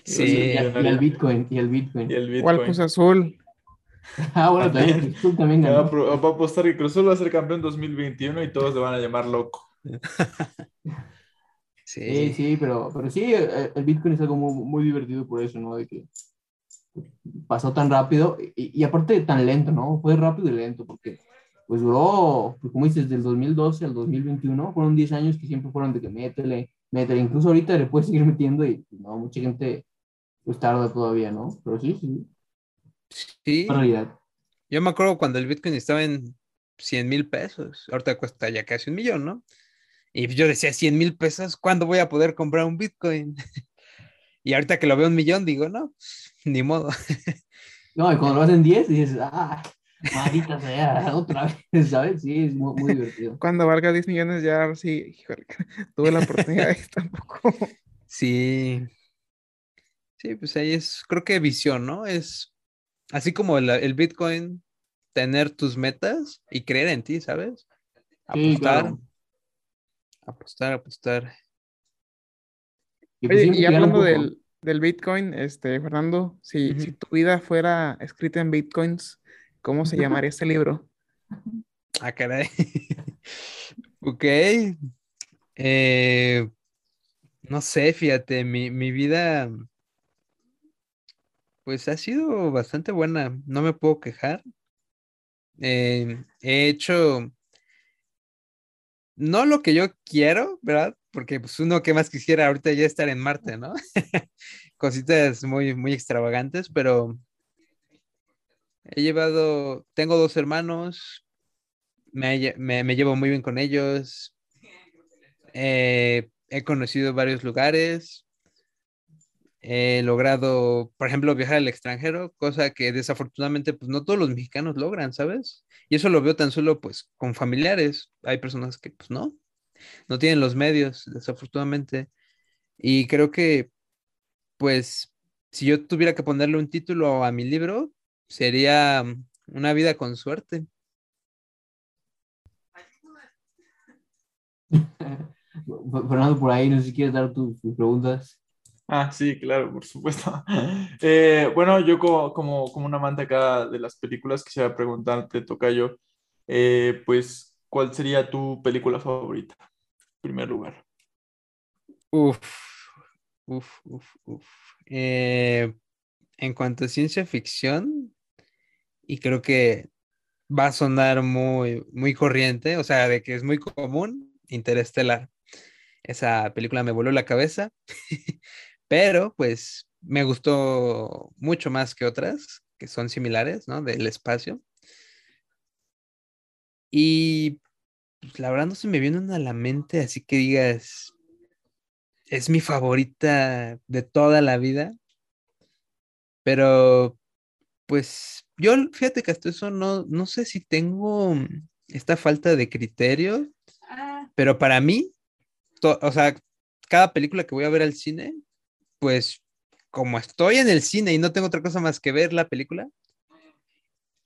Sí. Y, al Bitcoin, y al Bitcoin. Y el Bitcoin. Cruz Azul. [LAUGHS] Ah, bueno, también, tú también Va a, ganó. va a apostar que Cruz Azul va a ser campeón 2021 y todos le van a llamar loco. [LAUGHS] Sí, Sí. sí, pero, pero sí, el, el Bitcoin es algo muy, muy divertido por eso, ¿no? De que pasó tan rápido y, y aparte tan lento, ¿no? Fue rápido y lento porque pues duró, pues como dices, del 2012 al 2021, fueron 10 años que siempre fueron de que métele, métele, incluso ahorita le puedes seguir metiendo y no, mucha gente pues tarda todavía, ¿no? Pero sí, sí, Sí. realidad. Yo me acuerdo cuando el Bitcoin estaba en 100 mil pesos. Ahorita cuesta ya casi un millón, ¿no? Y yo decía, 100 mil pesos, ¿cuándo voy a poder comprar un Bitcoin? [LAUGHS] y ahorita que lo veo un millón, digo, no, [LAUGHS] ni modo. [LAUGHS] No, y cuando lo hacen 10 dices, ah, maldita sea, otra vez, ¿sabes? Sí, es muy, muy divertido. Cuando valga 10 millones ya sí, híjole, tuve la oportunidad y tampoco. Sí. Sí, pues ahí es, creo que visión, ¿no? Es así como el, el Bitcoin, tener tus metas y creer en ti, ¿sabes? Sí, Apostar, claro. Apostar, apostar. Y pues Oye, y hablando del, del Bitcoin, este, Fernando, si, si tu vida fuera escrita en Bitcoins, ¿cómo se llamaría este libro? [LAUGHS] Ah, caray. [LAUGHS] ok. Eh, no sé, fíjate, mi, mi vida pues ha sido bastante buena, no me puedo quejar. Eh, he hecho no lo que yo quiero, ¿verdad? Porque pues uno que más quisiera ahorita ya estar en Marte, ¿no? [LAUGHS] Cositas muy, muy extravagantes, pero he llevado, tengo dos hermanos, me, llevo muy bien con ellos, eh, he conocido varios lugares, he logrado, por ejemplo, viajar al extranjero, cosa que desafortunadamente pues no todos los mexicanos logran, ¿sabes? Y eso lo veo tan solo pues con familiares. Hay personas que pues no, no tienen los medios, desafortunadamente. Y creo que pues si yo tuviera que ponerle un título a mi libro, sería Una vida con suerte. [LAUGHS] Fernando, por ahí, no sé si quieres dar tus preguntas. Ah, sí, claro, por supuesto. [LAUGHS] Eh, bueno, yo como, como, como, un amante acá de las películas, quisiera preguntarte, Tocayo, eh, pues, ¿cuál sería tu película favorita? En primer lugar. Uf, uf, uf, uf. Eh, en cuanto a ciencia ficción, y creo que va a sonar muy, muy corriente, o sea, de que es muy común, Interestelar. Esa película me voló la cabeza. [LAUGHS] pero pues me gustó mucho más que otras que son similares, ¿no? Del espacio. Y pues, la verdad no se me viene una a la mente, así que digas, es mi favorita de toda la vida. Pero, pues, yo, fíjate que hasta eso no, no sé si tengo esta falta de criterio, ah. pero para mí, o sea, cada película que voy a ver al cine, pues como estoy en el cine y no tengo otra cosa más que ver la película,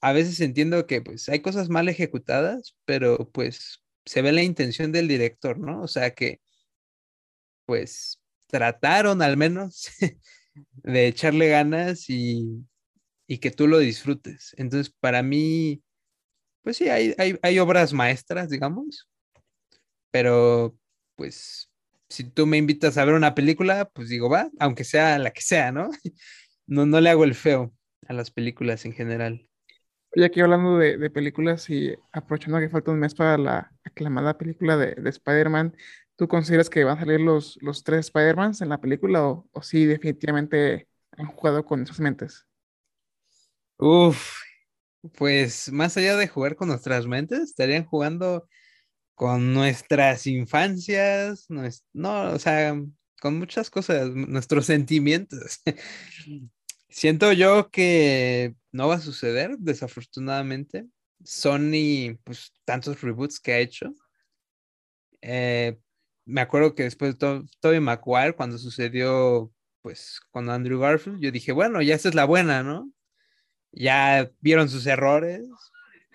a veces entiendo que pues hay cosas mal ejecutadas, pero pues se ve la intención del director, ¿no? O sea que pues trataron al menos [LAUGHS] de echarle ganas y, y, que tú lo disfrutes. Entonces, para mí, pues sí, hay, hay, hay obras maestras, digamos, pero pues si tú me invitas a ver una película, pues digo, va, aunque sea la que sea, ¿no? No, no le hago el feo a las películas en general. Y aquí hablando de, películas y aprovechando que falta un mes para la aclamada película de, Spider-Man, ¿tú consideras que van a salir los, los tres Spider-Mans en la película o, o sí definitivamente han jugado con esas mentes? Uf, pues más allá de jugar con nuestras mentes, estarían jugando con nuestras infancias, no, o sea, con muchas cosas, nuestros sentimientos. Siento yo que no va a suceder, desafortunadamente. Sony, pues tantos reboots que ha hecho. Eh, me acuerdo que después de Tobey Maguire, cuando sucedió, pues, con Andrew Garfield, yo dije, bueno, ya esta es la buena, ¿no? Ya vieron sus errores.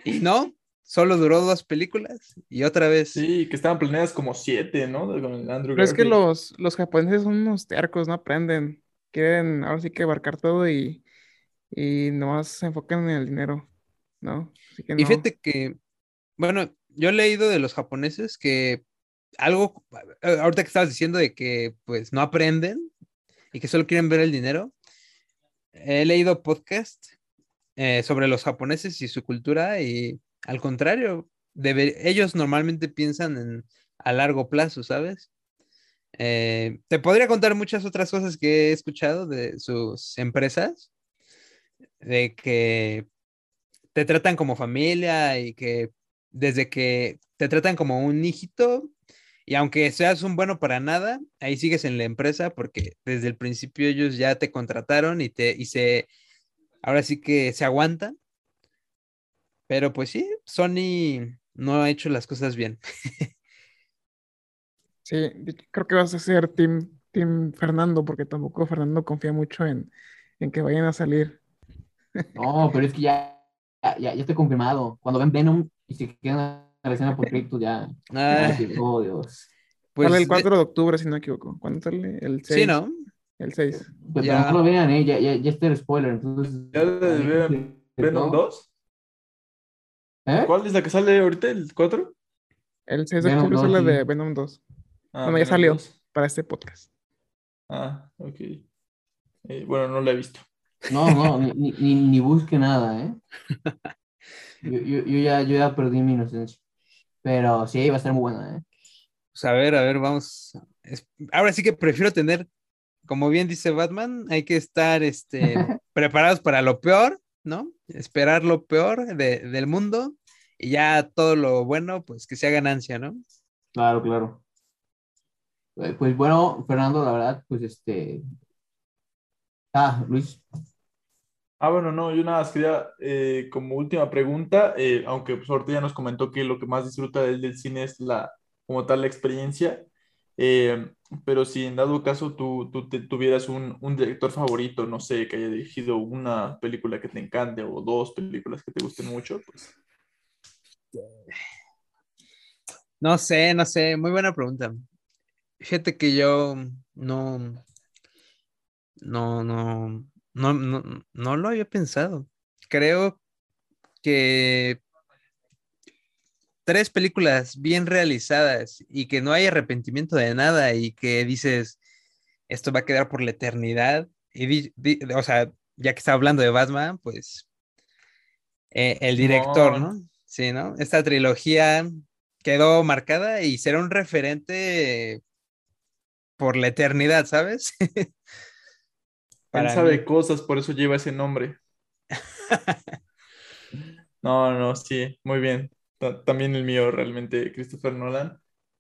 Y no, solo duró dos películas y otra vez. Sí, que estaban planeadas como siete, ¿no? Pero es que los, los japoneses son unos tercos, no aprenden. Quieren ahora sí que abarcar todo y, y nomás se enfocan en el dinero, ¿no? Y fíjate que, bueno, yo he leído de los japoneses que algo, ahorita que estabas diciendo de que pues no aprenden y que solo quieren ver el dinero, he leído podcast eh, sobre los japoneses y su cultura y al contrario, ellos normalmente piensan en, a largo plazo, ¿sabes? Eh, te podría contar muchas otras cosas que he escuchado de sus empresas, de que te tratan como familia y que desde que te tratan como un hijito y aunque seas un bueno para nada, ahí sigues en la empresa porque desde el principio ellos ya te contrataron y te y se ahora sí que se aguantan pero pues sí, Sony no ha hecho las cosas bien. [LAUGHS] sí, creo que vas a ser Team, team Fernando, porque tampoco Fernando confía mucho en, que vayan a salir. no, pero es que ya, ya, está confirmado. Cuando ven Venom y se quedan la escena por crédito, ya. oh, Dios. Pues sale el 4 de... octubre, si no me equivoco. ¿Cuándo sale? El 6. Sí, ¿no? El 6. Pero Ya. no lo vean, ¿eh? Ya, ya, ya está el spoiler. Entonces, ¿Ya de Venom 2? ¿Eh? ¿Cuál es la que sale ahorita? ¿El 4? El 6 de Venom octubre 2, sale sí. de Venom 2. Ah, Bueno, ya Venom salió. 2. Para este podcast. Ah, ok. Eh, bueno, no la he visto. No, no, [LAUGHS] ni, ni, busque nada, ¿eh? [LAUGHS] Yo, yo, yo ya, yo ya perdí mi inocencia. Pero sí, va a estar muy buena, ¿eh? Pues a ver, a ver, vamos. Ahora sí que prefiero tener, como bien dice Batman, hay que estar este, [LAUGHS] preparados para lo peor, ¿no? Esperar lo peor de- del mundo y ya todo lo bueno, pues que sea ganancia, ¿no? Claro, claro. Eh, Pues bueno, Fernando, la verdad, pues este. Ah, Luis. Ah, bueno, no, yo nada más quería, eh, como última pregunta, eh, aunque pues ahorita ya nos comentó que lo que más disfruta del, del cine es la, como tal, la experiencia, eh, pero si en dado caso tú, tú tuvieras un, un director favorito, no sé, que haya dirigido una película que te encante o dos películas que te gusten mucho, pues No sé, no sé, muy buena pregunta. Fíjate que yo no, no, no, no, no, no lo había pensado. Creo que tres películas bien realizadas y que no hay arrepentimiento de nada y que dices, esto va a quedar por la eternidad. Y di- di- o sea, ya que está hablando de Batman, pues eh, el director. ¿no? Sí, ¿no? Esta trilogía quedó marcada y será un referente por la eternidad, ¿sabes? [LAUGHS] él Para sabe mí. cosas, por eso lleva ese nombre. [LAUGHS] No, no, sí, muy bien. Ta- También el mío, realmente, Christopher Nolan.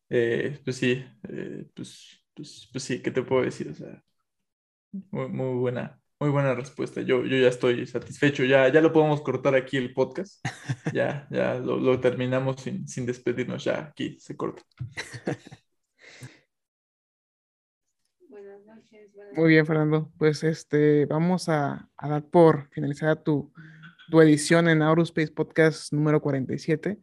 Eh, pues sí, eh, pues, pues, pues sí, ¿qué te puedo decir? O sea, muy, muy buena, muy buena respuesta. Yo, yo ya estoy satisfecho. Ya, ya lo podemos cortar aquí el podcast. [LAUGHS] Ya, ya lo, lo terminamos sin, sin despedirnos. Ya aquí se corta. Buenas noches. buenas Muy bien, Fernando. Pues este, vamos a, a dar por finalizada tu, tu edición en Aurospace Podcast número 47.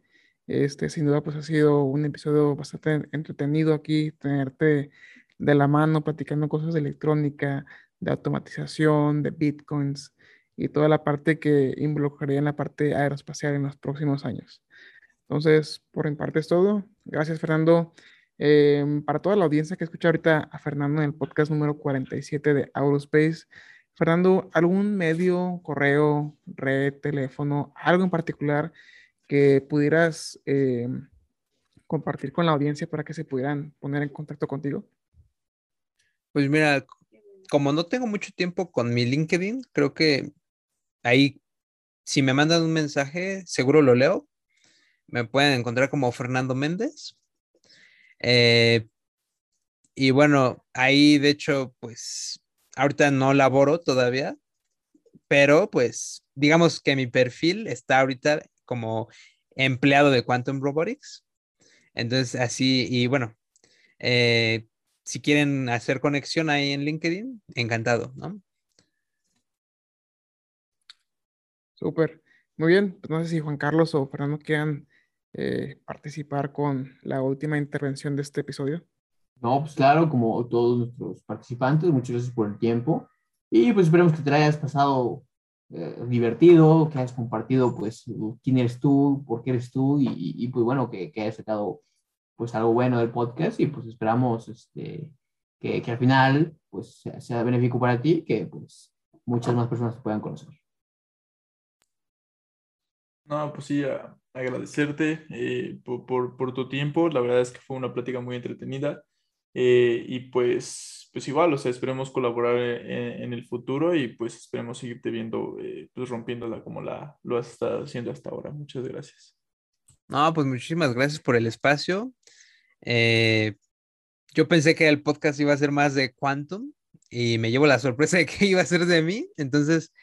Este, sin duda, pues ha sido un episodio bastante entretenido aquí, tenerte de la mano platicando cosas de electrónica, de automatización, de bitcoins y toda la parte que involucraría en la parte aeroespacial en los próximos años. Entonces, por mi parte es todo. Gracias, Fernando. Em, para toda la audiencia que escucha ahorita a Fernando en el podcast número 47 de Aurospace, Fernando, ¿algún medio, correo, red, teléfono, algo en particular que pudieras em, compartir con la audiencia para que se pudieran poner en contacto contigo? Pues mira, como no tengo mucho tiempo con mi LinkedIn, creo que ahí, si me mandan un mensaje, seguro lo leo. Me pueden encontrar como Fernando Méndez. Eh, y bueno, ahí de hecho, pues ahorita no laboro todavía, pero pues digamos que mi perfil está ahorita como empleado de Quantum Robotics. Entonces, así, y bueno, eh, si quieren hacer conexión ahí en LinkedIn, encantado, ¿no? Súper. Muy bien. Pues no sé si Juan Carlos o Fernando quieran eh, participar con la última intervención de este episodio. No, pues claro, como todos nuestros participantes, muchas gracias por el tiempo. Y pues esperemos que te la hayas pasado eh, divertido, que hayas compartido pues quién eres tú, por qué eres tú y, y, pues bueno, que, que hayas sacado pues algo bueno del podcast y pues esperamos este, que, que al final pues sea, sea benéfico para ti, que pues muchas más personas te puedan conocer. No, pues sí, a- agradecerte eh, por, por- por tu tiempo. La verdad es que fue una plática muy entretenida. eh, y pues, pues igual, o sea, esperemos colaborar en, en el futuro y pues esperemos seguirte viendo, eh, pues rompiéndola como la, lo has estado haciendo hasta ahora. Muchas gracias. No, pues muchísimas gracias por el espacio. Eh, yo pensé que el podcast iba a ser más de Quantum y me llevo la sorpresa de que [LAUGHS] iba a ser de mí. Entonces,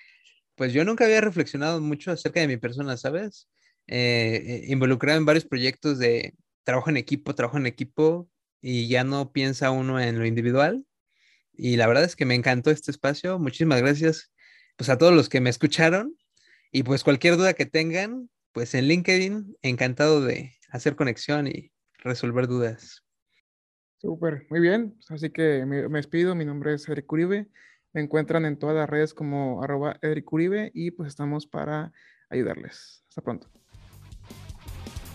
pues yo nunca había reflexionado mucho acerca de mi persona, ¿sabes? Eh, eh, involucrado en varios proyectos de trabajo en equipo, trabajo en equipo y ya no piensa uno en lo individual. Y la verdad es que me encantó este espacio. Muchísimas gracias pues a todos los que me escucharon y pues cualquier duda que tengan, pues en LinkedIn, encantado de hacer conexión y resolver dudas. Súper, muy bien. Así que me, me despido. Mi nombre es Eric Uribe. Me encuentran en todas las redes como arroba Eric Uribe y pues estamos para ayudarles. Hasta pronto.